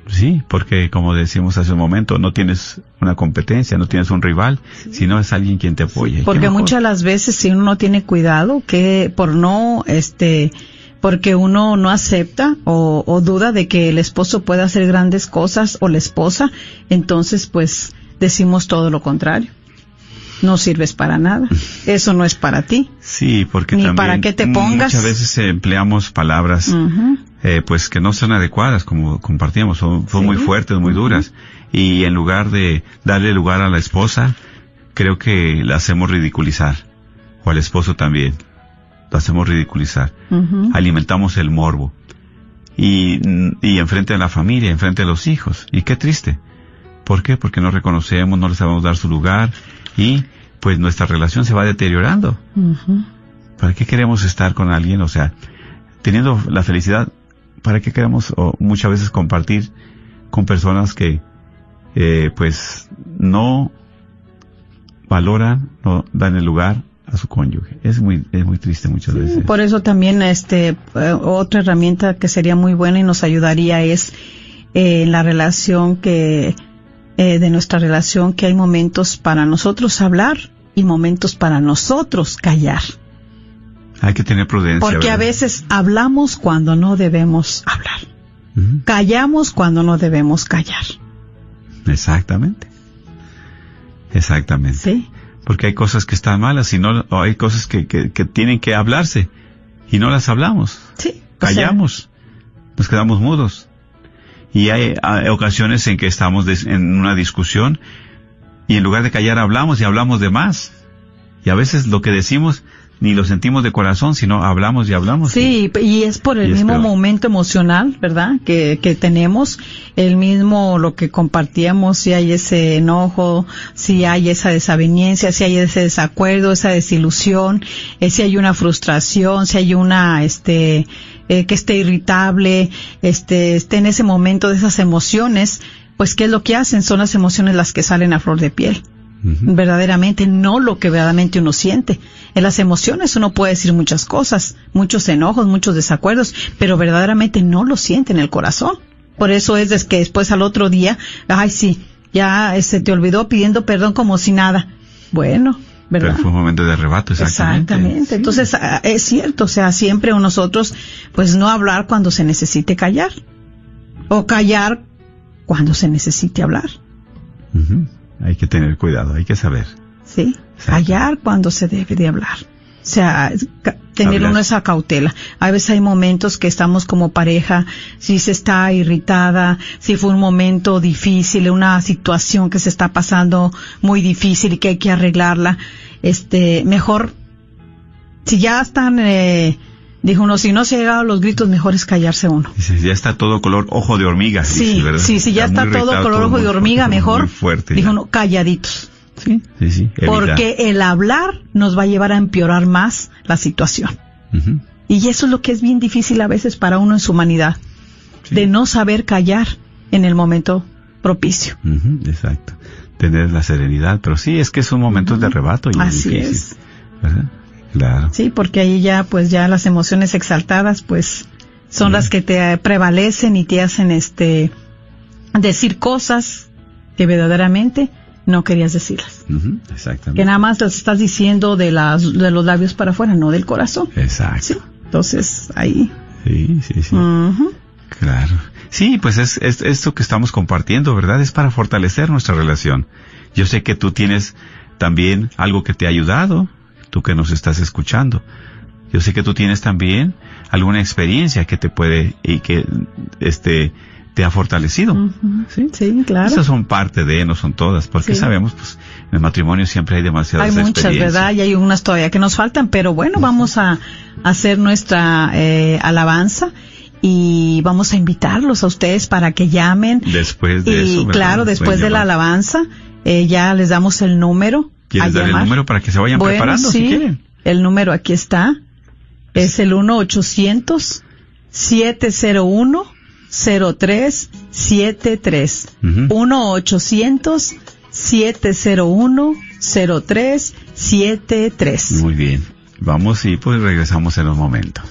Sí, porque como decimos hace un momento, no tienes una competencia, no tienes un rival, sino es alguien quien te apoya. ¿Y qué Porque muchas las veces si uno no tiene cuidado, que por no, este, porque uno no acepta o, o duda de que el esposo pueda hacer grandes cosas o la esposa, entonces pues decimos todo lo contrario. No sirves para nada. [LAUGHS] Eso no es para ti. Sí, porque Ni también para qué te pongas. muchas veces empleamos palabras eh, pues que no son adecuadas, como compartíamos, son, son Sí. muy fuertes, muy duras. Y en lugar de darle lugar a la esposa, creo que la hacemos ridiculizar. o al esposo también. Lo hacemos ridiculizar. Alimentamos el morbo. Y, y enfrente de la familia, enfrente de los hijos. Y qué triste. ¿Por qué? Porque no reconocemos, no les sabemos dar su lugar y pues nuestra relación se va deteriorando. ¿Para qué queremos estar con alguien? O sea, teniendo la felicidad, ¿para qué queremos o muchas veces compartir con personas que eh, pues no valoran, no dan el lugar a su cónyuge? Es muy, es muy triste muchas veces. Por eso también este eh, otra herramienta que sería muy buena y nos ayudaría es eh, en la relación que eh, de nuestra relación que hay momentos para nosotros hablar y momentos para nosotros callar. Hay que tener prudencia. Porque a veces hablamos cuando no debemos hablar. Callamos cuando no debemos callar. Exactamente. Exactamente. ¿Sí? Porque hay cosas que están malas y no, o hay cosas que, que, que tienen que hablarse y no las hablamos. Sí. o sea, Callamos. Nos quedamos mudos. Y hay, hay ocasiones en que estamos des- en una discusión y en lugar de callar hablamos y hablamos de más. Y a veces lo que decimos ni lo sentimos de corazón, sino hablamos y hablamos. Sí, y es por el mismo momento emocional, ¿verdad? Que, que tenemos, el mismo lo que compartíamos, si hay ese enojo, si hay esa desaveniencia, si hay ese desacuerdo, esa desilusión, eh, si hay una frustración, si hay una, este, eh, que esté irritable, este, esté en ese momento de esas emociones, pues ¿qué es lo que hacen? Son las emociones las que salen a flor de piel verdaderamente, no lo que verdaderamente uno siente. En las emociones uno puede decir muchas cosas, muchos enojos, muchos desacuerdos, pero verdaderamente no lo siente en el corazón. Por eso es que después al otro día, ay sí, ya se te olvidó pidiendo perdón como si nada. Bueno, ¿verdad? Pero fue un momento de arrebato, exactamente. Exactamente. Entonces, ah, es cierto, o sea, siempre nosotros, pues no hablar cuando se necesite callar. O callar cuando se necesite hablar. Hay que tener cuidado, hay que saber. ¿sí? Exacto. Callar cuando se debe de hablar. O sea, tener Hablar. uno esa cautela. A veces hay momentos que estamos como pareja, si se está irritada, si fue un momento difícil, una situación que se está pasando muy difícil y que hay que arreglarla, este, mejor, si ya están, eh, dijo uno, si no se ha llegado a los gritos, mejor es callarse uno. Dice, ya está todo color ojo de hormiga. Sí, sí, sí, ya está todo color ojo de hormiga, mejor, fuerte. dijo ya. uno, calladitos. Sí, sí, sí. evita. Porque el hablar nos va a llevar a empeorar más la situación. Y eso es lo que es bien difícil a veces para uno en su humanidad, sí. de no saber callar en el momento propicio. Exacto. Tener la serenidad, pero sí, es que son momentos de arrebato y Así difícil, es. ¿verdad? Claro. Sí, porque ahí ya, pues ya las emociones exaltadas, pues son las que te prevalecen y te hacen, este, decir cosas que verdaderamente no querías decirlas. Exactamente. Que nada más las estás diciendo de las, de los labios para afuera, no del corazón. Exacto. Sí. Entonces, ahí. Sí, sí, sí. Claro. Sí, pues es, es esto que estamos compartiendo, ¿verdad? Es para fortalecer nuestra relación. Yo sé que tú tienes también algo que te ha ayudado, tú que nos estás escuchando. Yo sé que tú tienes también alguna experiencia que te puede y que este te ha fortalecido. ¿Sí? Sí, claro. Esas son parte de, no son todas, porque Sí. sabemos, pues, en el matrimonio siempre hay demasiadas Hay muchas. ¿verdad? Y hay unas todavía que nos faltan, pero bueno, vamos a hacer nuestra eh, alabanza y vamos a invitarlos a ustedes para que llamen. Después de y eso, claro, después de la alabanza, eh, ya les damos el número. ¿Quieres dar el número para que se vayan Bueno, preparando sí, si quieren? El número aquí está. Es el 1-800-701-0373. Ujú. 1-800-701-0373. Muy bien. Vamos y pues regresamos en un momento.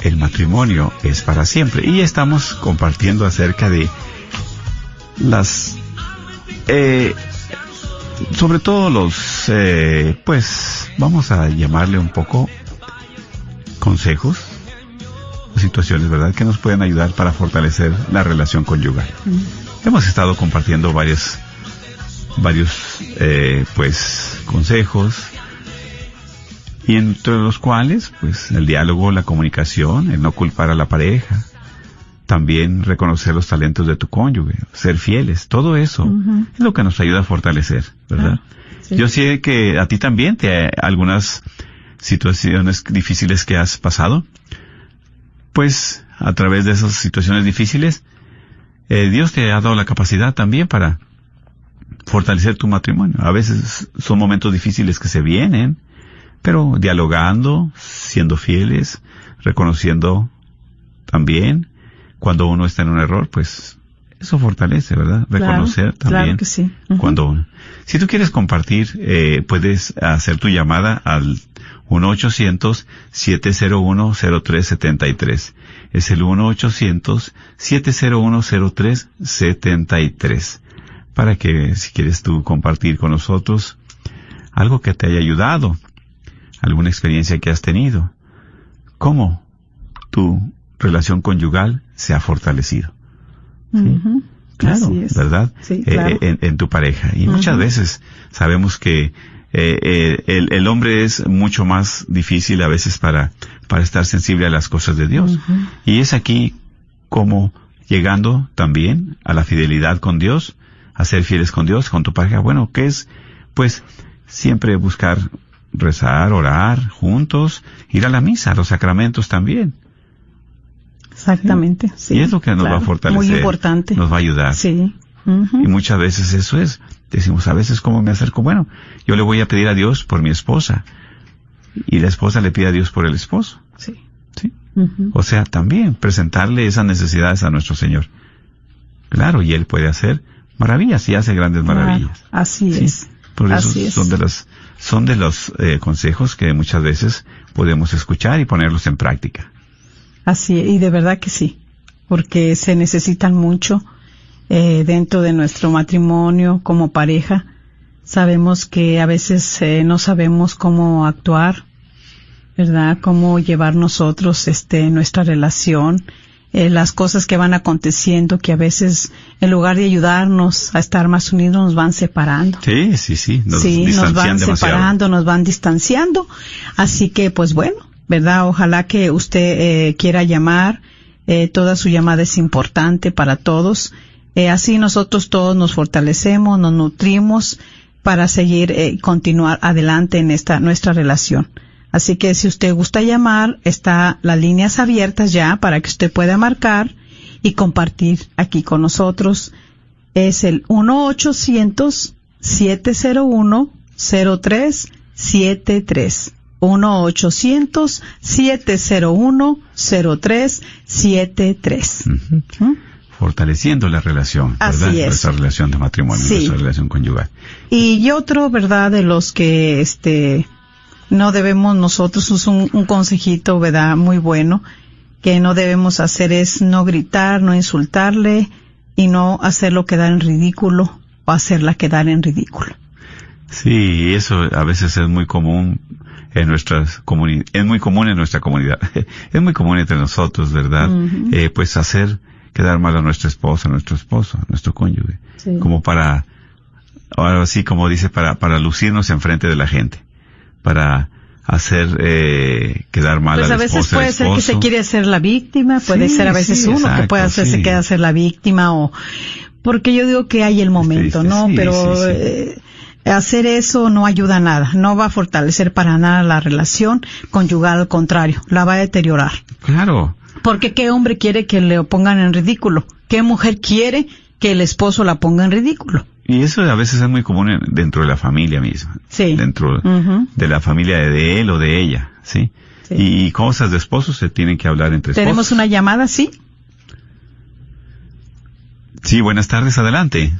El matrimonio matrimonio es para siempre. Y estamos compartiendo acerca de las, eh, sobre todo los, eh, pues, vamos a llamarle un poco consejos, situaciones, ¿verdad?, que nos pueden ayudar para fortalecer la relación conyugal. Hemos estado compartiendo varios, varios, eh, pues, consejos, y entre los cuales, pues, el diálogo, la comunicación, el no culpar a la pareja, también reconocer los talentos de tu cónyuge, ser fieles, todo eso es lo que nos ayuda a fortalecer, ¿verdad? Yo sé que a ti también te algunas situaciones difíciles que has pasado, pues a través de esas situaciones difíciles, eh, Dios te ha dado la capacidad también para fortalecer tu matrimonio. A veces son momentos difíciles que se vienen, pero dialogando, siendo fieles, reconociendo también cuando uno está en un error, pues eso fortalece, ¿verdad? Reconocer también claro que sí. cuando uno. Si tú quieres compartir, eh, puedes hacer tu llamada al 1-800-701-0373. Es el 1-800-701-0373. Para que si quieres tú compartir con nosotros algo que te haya ayudado, alguna experiencia que has tenido, cómo tu relación conyugal se ha fortalecido. Claro, ¿verdad? Sí, eh, claro. en, en, tu pareja. Y muchas veces sabemos que eh, eh, el, el, hombre es mucho más difícil a veces para, para estar sensible a las cosas de Dios. Y es aquí como llegando también a la fidelidad con Dios, a ser fieles con Dios, con tu pareja. Bueno, ¿qué es? Pues siempre buscar rezar, orar juntos, ir a la misa, a los sacramentos también. Exactamente, sí. y es lo que nos claro, va a fortalecer. Muy importante. Nos va a ayudar. Sí. Uh -huh. Y muchas veces eso es. Decimos, a veces, ¿cómo me acerco? Bueno, yo le voy a pedir a Dios por mi esposa. Y la esposa le pide a Dios por el esposo. Sí. ¿Sí? Uh -huh. O sea, también presentarle esas necesidades a nuestro Señor. Claro, y Él puede hacer maravillas y hace grandes maravillas. Claro, así ¿Sí? es. Por eso así es. son de las son de los eh, consejos que muchas veces podemos escuchar y ponerlos en práctica. Así, y de verdad que sí, porque se necesitan mucho eh, dentro de nuestro matrimonio como pareja. Sabemos que a veces eh, no sabemos cómo actuar, ¿verdad? Cómo llevar nosotros este, nuestra relación, eh, las cosas que van aconteciendo que a veces en lugar de ayudarnos a estar más unidos nos van separando. Sí, sí, sí, nos, sí, nos van demasiado. separando, nos van distanciando. Así que, pues bueno, ¿verdad? Ojalá que usted eh, quiera llamar. Eh, toda su llamada es importante para todos. Eh, así nosotros todos nos fortalecemos, nos nutrimos para seguir, eh, continuar adelante en esta, nuestra relación. Así que si usted gusta llamar, está las líneas abiertas ya para que usted pueda marcar y compartir aquí con nosotros. Es el 1-800-701-0373. 1-800-701-0373. Uh -huh. ¿Mm? Fortaleciendo la relación, ¿verdad? Es. Nuestra relación de matrimonio, sí. nuestra relación conyugal. Y otro, ¿verdad? De los que, este, no debemos nosotros, es un, un consejito, ¿verdad? Muy bueno, que no debemos hacer es no gritar, no insultarle y no hacerlo quedar en ridículo o hacerla quedar en ridículo. Sí, eso a veces es muy común en nuestras comunidades, es muy común en nuestra comunidad, [LAUGHS] es muy común entre nosotros, ¿verdad? Uh -huh. eh, pues hacer quedar mal a nuestra esposa, a nuestro esposo, a nuestro cónyuge, sí. como para, ahora sí como dice, para, para lucirnos enfrente de la gente, para hacer eh, quedar mal pues a la esposa. a veces puede ser que se quiere hacer la víctima, puede sí, ser a veces sí, uno exacto, que puede hacerse sí. queda hacer la víctima o porque yo digo que hay el momento, ¿no? Pero eh, hacer eso no ayuda a nada, no va a fortalecer para nada la relación conyugal, al contrario, la va a deteriorar. Claro. Porque qué hombre quiere que le pongan en ridículo, qué mujer quiere que el esposo la ponga en ridículo. Y eso a veces es muy común en, dentro de la familia misma. Sí. Dentro uh -huh. de la familia de él o de ella, ¿sí? sí. Y cosas de esposos se tienen que hablar entre ¿Tenemos esposos. una llamada, sí? Sí, buenas tardes, adelante.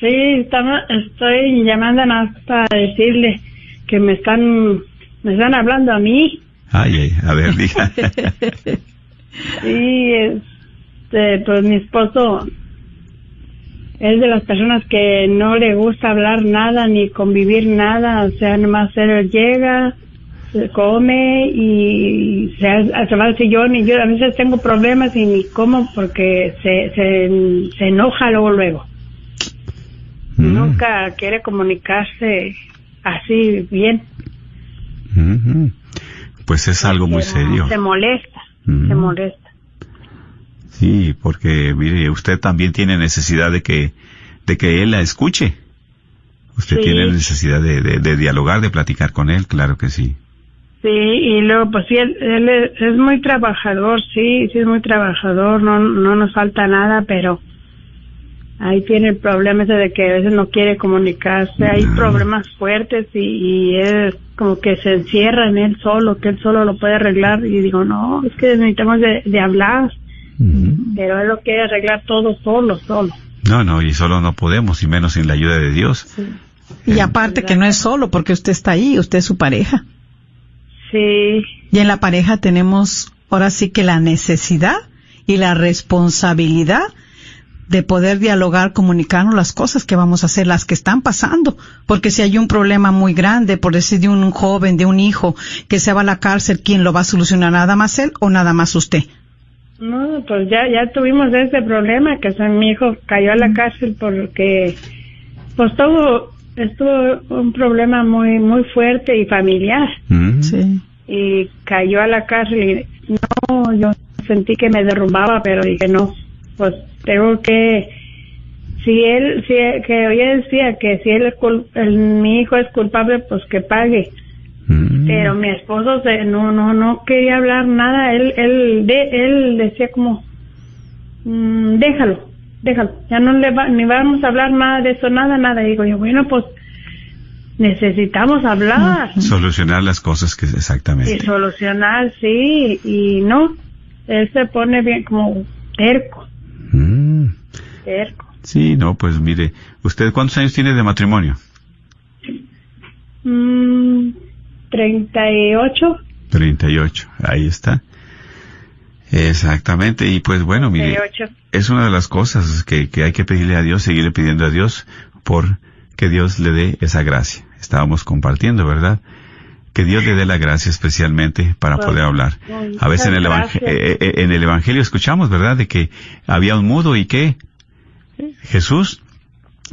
Sí, estamos, estoy llamando nada más para decirle que me están, me están hablando a mí. Ay, ay, a ver, diga. [LAUGHS] Sí, este, pues mi esposo es de las personas que no le gusta hablar nada ni convivir nada, o sea, nomás él llega, se come y se, se va al sillón y yo a veces tengo problemas y ni como porque se, se, se enoja luego luego. Mm. Nunca quiere comunicarse así bien. Ujú. Pues es algo muy Se- serio. Se molesta, Mm. se molesta. Sí, porque mire, usted también tiene necesidad de que, de que él la escuche. Usted Sí. tiene necesidad de, de, de dialogar, de platicar con él, claro que sí. Sí, y luego, pues sí, él, él es, es muy trabajador, sí, sí es muy trabajador, no, no nos falta nada, pero ahí tiene el problema ese de que a veces no quiere comunicarse, hay problemas fuertes y, y él como que se encierra en él solo, que él solo lo puede arreglar y digo, no, es que necesitamos de, de hablar, pero él lo quiere arreglar todo solo, solo. No, no, y solo no podemos, y menos sin la ayuda de Dios. Y aparte que no es solo porque usted está ahí, usted es su pareja. Sí, Y en la pareja tenemos ahora sí que la necesidad y la responsabilidad de poder dialogar, comunicarnos las cosas que vamos a hacer, las que están pasando. Porque si hay un problema muy grande, por decir de un joven, de un hijo, que se va a la cárcel, ¿quién lo va a solucionar? ¿Nada más él o nada más usted? No, pues ya, ya tuvimos ese problema, que son, mi hijo cayó a la cárcel porque, pues tuvo, estuvo un problema muy, muy fuerte y familiar. Sí. Y cayó a la cárcel y no, yo sentí que me derrumbaba, pero dije no, pues tengo que, si él, si, que ella decía que si él, el, mi hijo es culpable, pues que pague. Ujú. Pero mi esposo se, no, no, no quería hablar nada. Él, él, de, él decía como, mm, déjalo, déjalo. Ya no le va, ni vamos a hablar nada de eso, nada, nada. Y digo yo, bueno, pues necesitamos hablar [LAUGHS] Solucionar las cosas que y exactamente. solucionar, sí, y no. Él se pone bien como terco, Mm. Sí, no, pues mire, ¿usted cuántos años tiene de matrimonio? Mm, 38, 38, ahí está. Exactamente, y pues bueno, mire, 38. es una de las cosas que, que hay que pedirle a Dios, seguirle pidiendo a Dios por que Dios le dé esa gracia. Estábamos compartiendo, ¿verdad? Que Dios le dé la gracia especialmente para poder hablar. A veces en el, eh, eh, en el Evangelio escuchamos, ¿verdad? De que había un mudo y que Jesús,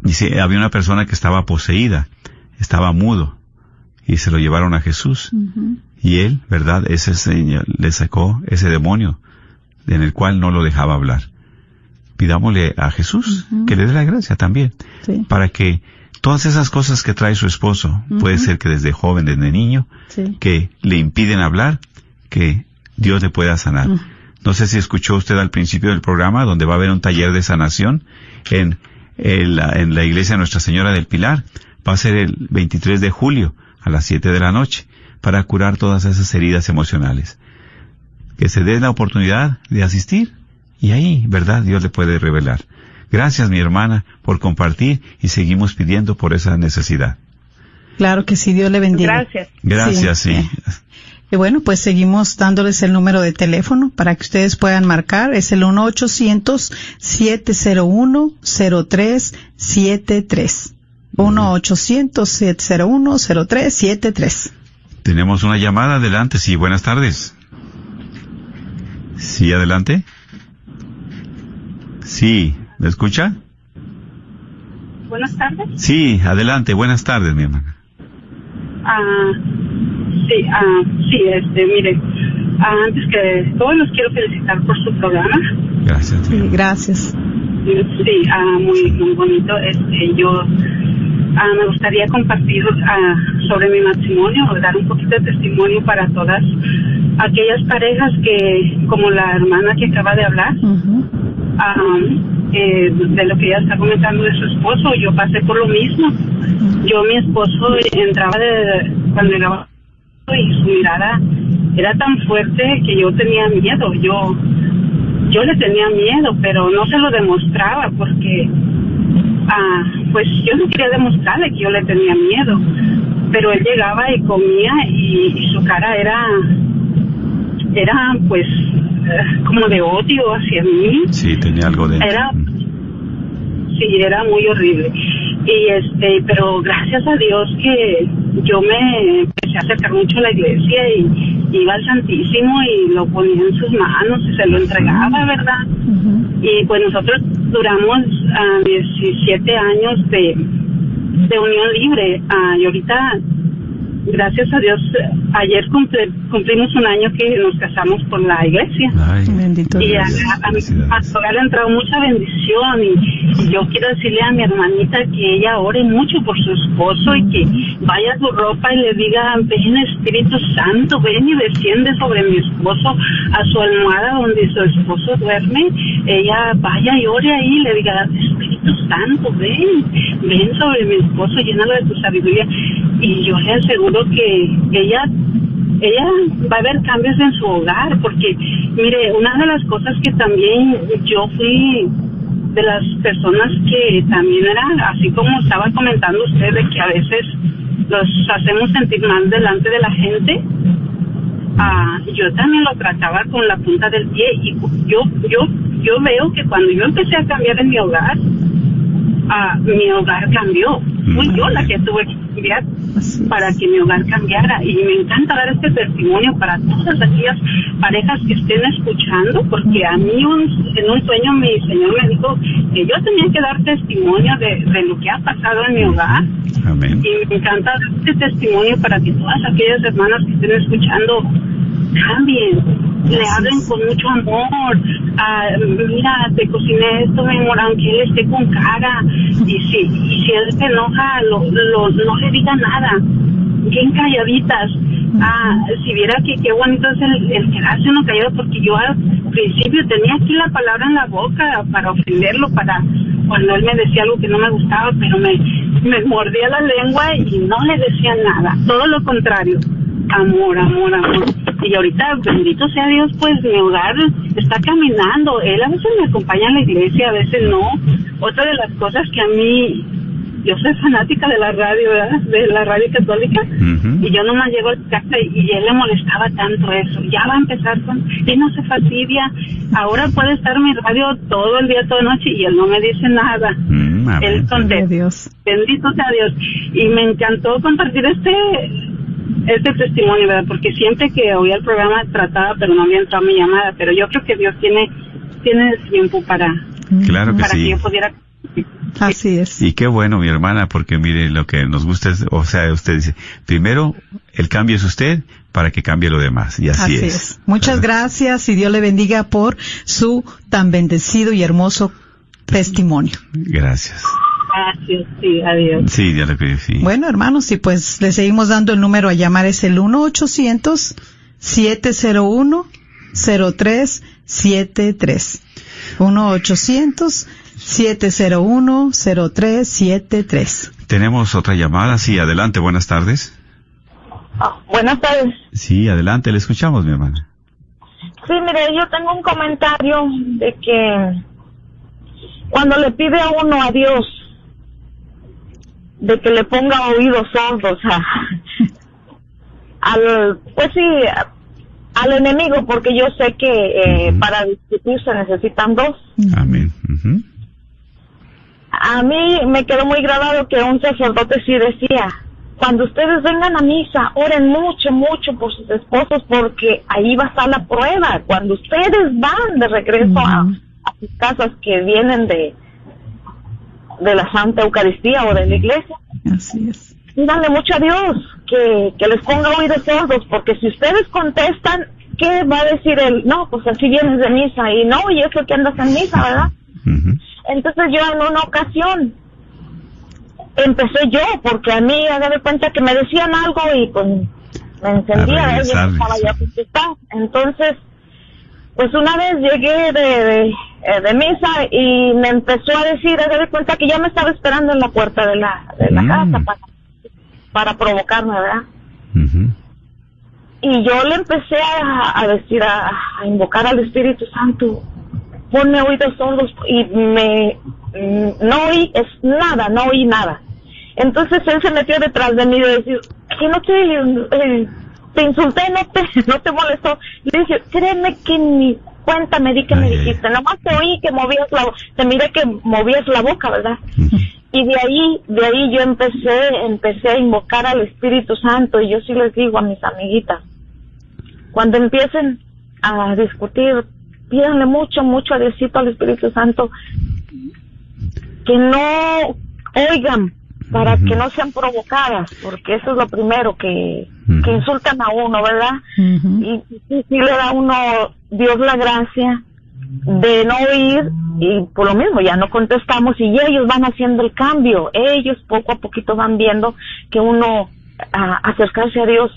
dice, había una persona que estaba poseída, estaba mudo, y se lo llevaron a Jesús. Y él, ¿verdad? Ese señor le sacó ese demonio en el cual no lo dejaba hablar. Pidámosle a Jesús que le dé la gracia también Sí. para que todas esas cosas que trae su esposo, puede ser que desde joven, desde niño, Sí. que le impiden hablar, que Dios le pueda sanar. No sé si escuchó usted al principio del programa donde va a haber un taller de sanación en, en la, en la iglesia Nuestra Señora del Pilar. Va a ser el 23 de julio a las 7 de la noche para curar todas esas heridas emocionales. Que se dé la oportunidad de asistir y ahí, ¿verdad? Dios le puede revelar. Gracias, mi hermana, por compartir y seguimos pidiendo por esa necesidad. Claro que sí, Dios le bendiga. Gracias. Gracias, sí. Sí. Y bueno, pues seguimos dándoles el número de teléfono para que ustedes puedan marcar. Es el 1-800-701-0373. 1-800-701-0373. Tenemos una llamada, adelante, sí, buenas tardes. Sí, adelante. Sí, ¿me escucha? Buenas tardes. Sí, adelante, buenas tardes, mi hermana. Ah, sí, ah, sí, este, mire, ah, antes que todo los quiero felicitar por su programa. Gracias. Sí, gracias. Sí, ah, muy, muy bonito. Este, yo ah, me gustaría compartir ah, sobre mi matrimonio, o dar un poquito de testimonio para todas aquellas parejas que, como la hermana que acaba de hablar. Eh, de lo que ella está comentando de su esposo, yo pasé por lo mismo. Yo, mi esposo, entraba de, cuando llegaba y su mirada era tan fuerte que yo tenía miedo. Yo, yo le tenía miedo, pero no se lo demostraba porque, ah, pues yo no quería demostrarle que yo le tenía miedo. Pero él llegaba y comía y, y su cara era era pues como de odio hacia mí. Sí, tenía algo de... Era, sí, era muy horrible. Y este, pero gracias a Dios que yo me empecé a acercar mucho a la iglesia y iba al Santísimo y lo ponía en sus manos y se lo entregaba, ¿verdad? Y pues nosotros duramos ah, 17 años de, de unión libre ah, y ahorita gracias a Dios, ayer cumple- cumplimos un año que nos casamos con la iglesia. Ay, Bendito Y a, Dios. a, a mi pastor le ha entrado mucha bendición y, y yo quiero decirle a mi hermanita que ella ore mucho por su esposo y que vaya a su ropa y le diga, ven Espíritu Santo, ven y desciende sobre mi esposo a su almohada donde su esposo duerme. Ella vaya y ore ahí y le diga, Espíritu Santo, ven, ven sobre mi esposo, llénalo de tu sabiduría. Y yo le aseguro que ella ella va a haber cambios en su hogar, porque, mire, una de las cosas que también yo fui de las personas que también era, así como estaba comentando usted, de que a veces los hacemos sentir mal delante de la gente, ah, yo también lo trataba con la punta del pie y yo, yo, yo veo que cuando yo empecé a cambiar en mi hogar, ah, mi hogar cambió. Fui yo la que tuve para que mi hogar cambiara y me encanta dar este testimonio para todas aquellas parejas que estén escuchando porque a mí un- en un sueño mi señor me dijo que yo tenía que dar testimonio de, de lo que ha pasado en mi hogar amén. y me encanta dar este testimonio para que todas aquellas hermanas que estén escuchando cambien, le hablen con mucho amor. Ah, mira, te cociné esto, mi amor, aunque él esté con cara. Y si, y si él se enoja, lo, lo- no le diga nada. Bien calladitas. Ah, si viera que qué bonito es el, el quedarse uno callado, porque yo al principio tenía aquí la palabra en la boca para ofenderlo, para cuando él me decía algo que no me gustaba, pero me, me mordía la lengua y no le decía nada. Todo lo contrario amor, amor, amor. Y ahorita, bendito sea Dios, pues mi hogar está caminando. Él a veces me acompaña a la iglesia, a veces no. Otra de las cosas que a mí, yo soy fanática de la radio, ¿verdad? De la radio católica. Y yo nomás llego a casa y, y él le molestaba tanto eso. Ya va a empezar con, y no se fastidia. Ahora puede estar mi radio todo el día, toda la noche y él no me dice nada. Mm, amén. Él Gloria a contento Dios. bendito sea Dios. Y me encantó compartir este este testimonio, ¿verdad? Porque siempre que oía el programa trataba, pero no había entrado mi llamada. Pero yo creo que Dios tiene tiene tiempo para, Claro que para que yo pudiera... Así es. Y qué bueno, mi hermana, porque mire, lo que nos gusta es, o sea, usted dice, primero, el cambio es usted para que cambie lo demás. Y así, Así es. es. Muchas gracias y Dios le bendiga por su tan bendecido y hermoso testimonio. Gracias. Gracias, sí, adiós. Sí, ya lo creo, sí. Bueno, hermanos, y pues le seguimos dando el número a llamar, es el 1-800-701-0373. 1-800-701-0373. Tenemos otra llamada. Sí, adelante, buenas tardes. Ah, buenas tardes. Sí, adelante, le escuchamos, mi hermana. Sí, mire, yo tengo un comentario de que cuando le pide a uno a Dios de que le ponga oídos sordos a, [LAUGHS] al, pues sí, a- al enemigo, porque yo sé que eh, para discutir se necesitan dos. Amén. Ujú. A mí me quedó muy grabado que un sacerdote sí decía, cuando ustedes vengan a misa, oren mucho, mucho por sus esposos porque ahí va a estar la prueba. Cuando ustedes van de regreso a, sus casas que vienen de, de la Santa Eucaristía o de la iglesia, Así es. mucho a Dios que, que les ponga oídos sordos porque si ustedes contestan, ¿qué va a decir él? No, pues así vienes de misa y no, y eso que andas en misa, ¿verdad? Entonces yo en una ocasión empecé yo, porque a mí haga de cuenta que me decían algo y pues me encendía, A ¿eh? yo sí. ya a. Entonces, pues una vez llegué de, de, eh, de misa y me empezó a decir, haga de cuenta que ya me estaba esperando en la puerta de la, de la Mm. casa para, para provocarme, ¿verdad? Ujú. Y yo le empecé a, a decir, a, a invocar al Espíritu Santo, ponme oídos sordos y me, mm, no oí es nada, no oí nada. Entonces él se metió detrás de mí y decir, que no te, eh, te insulté, no te, [LAUGHS] no te molestó. Le dije, créeme que ni cuenta me di que me Ay, dijiste, nomás te oí que movías la, te miré que movías la boca, ¿verdad? [LAUGHS] Y de ahí, de ahí yo empecé, empecé a invocar al Espíritu Santo y yo sí les digo a mis amiguitas, cuando empiecen a discutir, pídanle mucho, mucho a Diosito, al Espíritu Santo, que no oigan para que no sean provocadas, porque eso es lo primero que, insultan a uno, ¿verdad? Y, y, sí le da a uno Dios la gracia de no oír y por lo mismo ya no contestamos y ellos van haciendo el cambio ellos poco a poquito van viendo que uno a, acercarse a Dios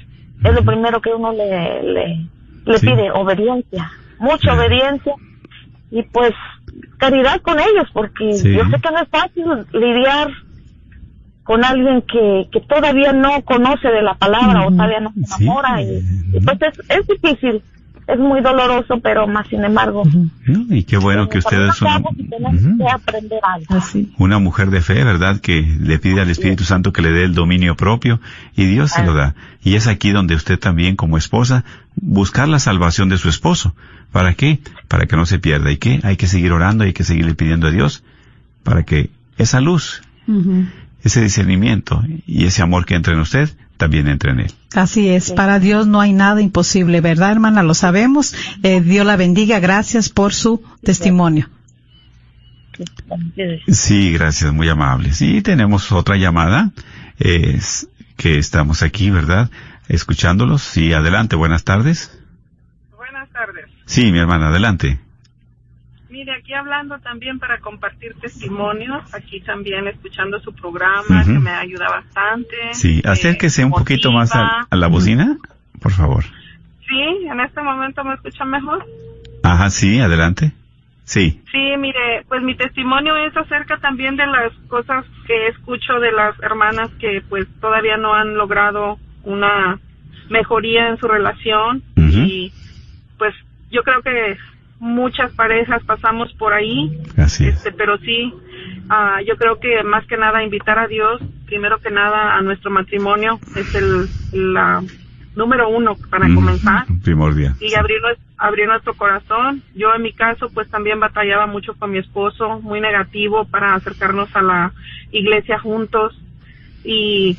es lo primero que uno le le, le Sí. pide obediencia mucha Sí. obediencia y pues caridad con ellos porque Sí. yo sé que no es fácil lidiar con alguien que, que todavía no conoce de la palabra o todavía no se Sí. enamora y, y pues es, es difícil, es muy doloroso, pero más sin embargo. Y qué bueno que usted es una mujer de fe, ¿verdad? Que le pide al Espíritu Santo que le dé el dominio propio y Dios se lo da. Y es aquí donde usted también, como esposa, buscar la salvación de su esposo. ¿Para qué? Para que no se pierda. ¿Y qué? Hay que seguir orando, hay que seguirle pidiendo a Dios para que esa luz, ese discernimiento y ese amor que entra en usted, también entre en él. Así es, para Dios no hay nada imposible, ¿verdad, hermana? Lo sabemos. Eh, Dios la bendiga, gracias por su testimonio. Sí, gracias, muy amable. Sí, tenemos otra llamada, es que estamos aquí, ¿verdad? Escuchándolos. Sí, adelante, buenas tardes. Buenas tardes. Sí, mi hermana, adelante. Mire, aquí hablando también para compartir testimonios, aquí también escuchando su programa, que me ayuda bastante. Sí, me acérquese un poquito más a, la bocina, por favor. Sí, en este momento me escuchan mejor. Ajá, sí, adelante. Sí, Sí, mire, pues mi testimonio es acerca también de las cosas que escucho de las hermanas que pues todavía no han logrado una mejoría en su relación Ujú. y pues yo creo que muchas parejas pasamos por ahí así es. Este, pero sí, ah, yo creo que más que nada invitar a Dios, primero que nada a nuestro matrimonio, es el la número uno para Mm, comenzar Primordial. y abrir, abrir nuestro corazón. Yo en mi caso pues también batallaba mucho con mi esposo, muy negativo para acercarnos a la iglesia juntos y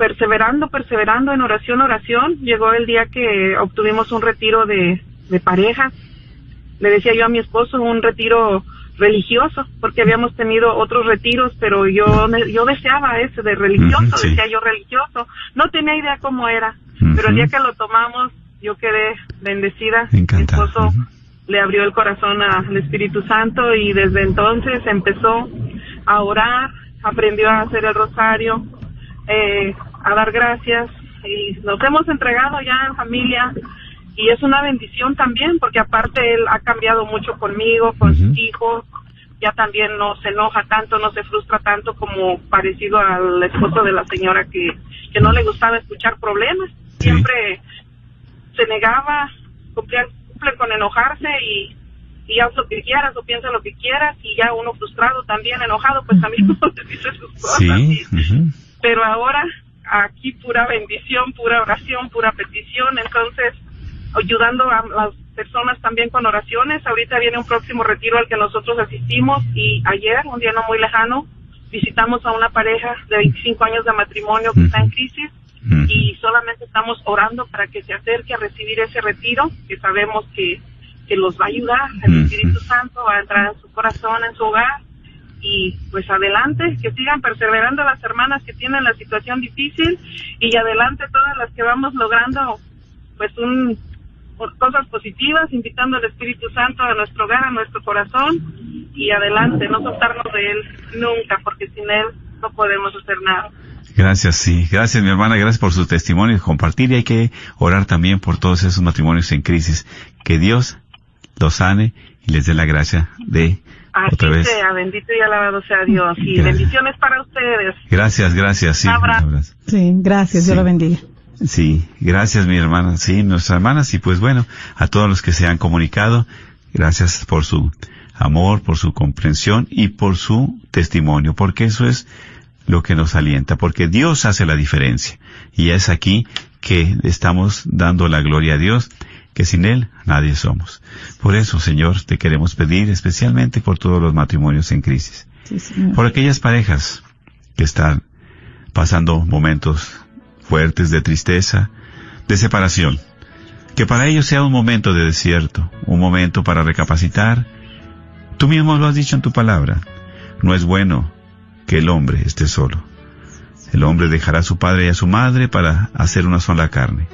perseverando, perseverando en oración, oración, llegó el día que obtuvimos un retiro de, de parejas. Le decía yo a mi esposo un retiro religioso, porque habíamos tenido otros retiros, pero yo yo deseaba ese de religioso, sí. decía yo religioso. No tenía idea cómo era, pero el día que lo tomamos, yo quedé bendecida. Mi esposo le abrió el corazón al Espíritu Santo y desde entonces empezó a orar, aprendió a hacer el rosario, eh, a dar gracias y nos hemos entregado ya en familia y es una bendición también porque aparte él ha cambiado mucho conmigo, con Ujú. sus hijos, ya también no se enoja tanto, no se frustra tanto como parecido al esposo de la señora que, que no le gustaba escuchar problemas, Sí. siempre se negaba, cumplía, cumple con enojarse y, y haz lo que quieras o piensa lo que quieras y ya uno frustrado también, enojado, pues también [LAUGHS] se dice sus cosas. Sí. ujú. pero ahora aquí pura bendición, pura oración, pura petición, entonces ayudando a las personas también con oraciones. Ahorita viene un próximo retiro al que nosotros asistimos y ayer, un día no muy lejano, visitamos a una pareja de 25 años de matrimonio que está en crisis y solamente estamos orando para que se acerque a recibir ese retiro, que sabemos que, que los va a ayudar, el. Espíritu Santo va a entrar en su corazón, en su hogar, y pues adelante, que sigan perseverando las hermanas que tienen la situación difícil, y adelante todas las que vamos logrando pues un cosas positivas, invitando al Espíritu Santo a nuestro hogar, a nuestro corazón, y adelante, no soltarnos de Él nunca, porque sin Él no podemos hacer nada. Gracias, sí. Gracias, mi hermana. Gracias por su testimonio compartir. Y hay que orar también por todos esos matrimonios en crisis. Que Dios los sane les dé la gracia de Así otra vez. sea, bendito y alabado sea Dios, y Gracias. bendiciones para ustedes. Gracias, gracias. Sí, Abrazo. un abrazo. Sí, gracias, Sí. Dios la bendiga. Sí, gracias mi hermana, sí, nuestras hermanas y pues bueno, a todos los que se han comunicado, gracias por su amor, por su comprensión y por su testimonio, porque eso es lo que nos alienta, porque Dios hace la diferencia y es aquí que estamos dando la gloria a Dios, que sin Él nadie somos. Por eso, Señor, te queremos pedir especialmente por todos los matrimonios en crisis, por aquellas parejas que están pasando momentos fuertes de tristeza, de separación, que para ellos sea un momento de desierto, un momento para recapacitar. Tú mismo lo has dicho en tu palabra, no es bueno que el hombre esté solo. El hombre dejará a su padre y a su madre para hacer una sola carne.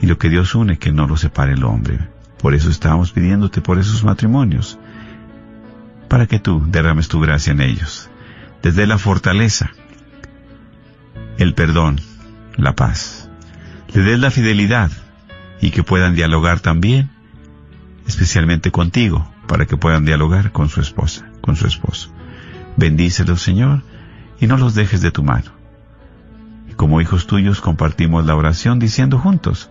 Y lo que Dios une, que no lo separe el hombre. Por eso estamos pidiéndote por esos matrimonios, para que tú derrames tu gracia en ellos. Desde la fortaleza, el perdón, la paz. Le des la fidelidad y que puedan dialogar también, especialmente contigo, para que puedan dialogar con su esposa, con su esposo. Bendícelos, Señor, y no los dejes de tu mano. Y como hijos tuyos compartimos la oración diciendo juntos,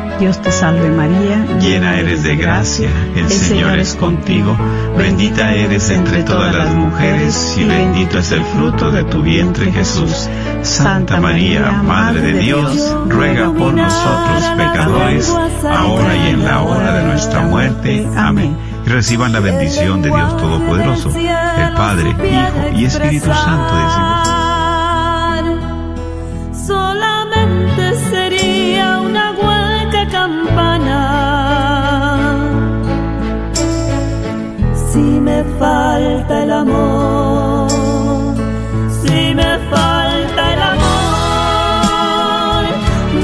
Dios te salve María, llena eres de gracia, el Señor es contigo, bendita eres entre todas las mujeres y bendito es el fruto de tu vientre Jesús. Santa María, Madre de Dios, ruega por nosotros pecadores, ahora y en la hora de nuestra muerte. Amén. Y reciban la bendición de Dios Todopoderoso, el Padre, Hijo y Espíritu Santo, decimos. Falta el amor, si me falta el amor,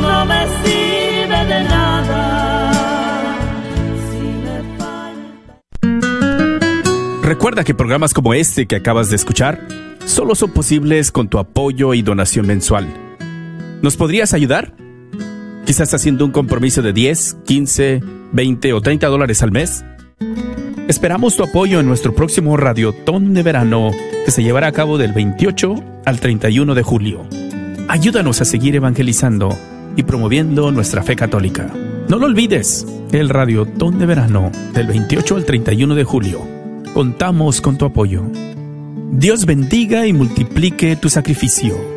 no me sirve de nada. Si me falta. Recuerda que programas como este que acabas de escuchar solo son posibles con tu apoyo y donación mensual. ¿Nos podrías ayudar? Quizás haciendo un compromiso de 10, 15, 20 o 30 dólares al mes. Esperamos tu apoyo en nuestro próximo Radiotón de Verano que se llevará a cabo del 28 al 31 de julio. Ayúdanos a seguir evangelizando y promoviendo nuestra fe católica. No lo olvides, el Radiotón de Verano del 28 al 31 de julio. Contamos con tu apoyo. Dios bendiga y multiplique tu sacrificio.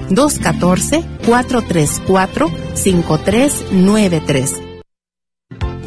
214-434-5393.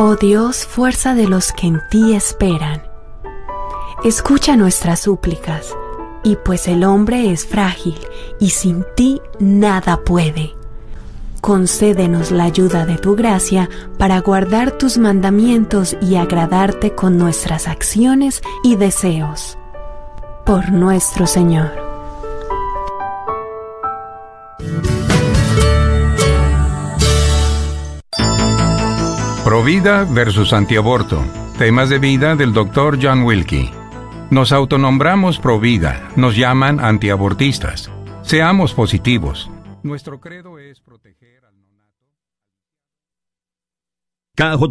Oh Dios, fuerza de los que en ti esperan. Escucha nuestras súplicas, y pues el hombre es frágil, y sin ti nada puede. Concédenos la ayuda de tu gracia para guardar tus mandamientos y agradarte con nuestras acciones y deseos. Por nuestro Señor. Provida versus antiaborto. Temas de vida del Dr. John Wilkie. Nos autonombramos Provida, nos llaman antiabortistas. Seamos positivos. Nuestro credo es proteger al KJOR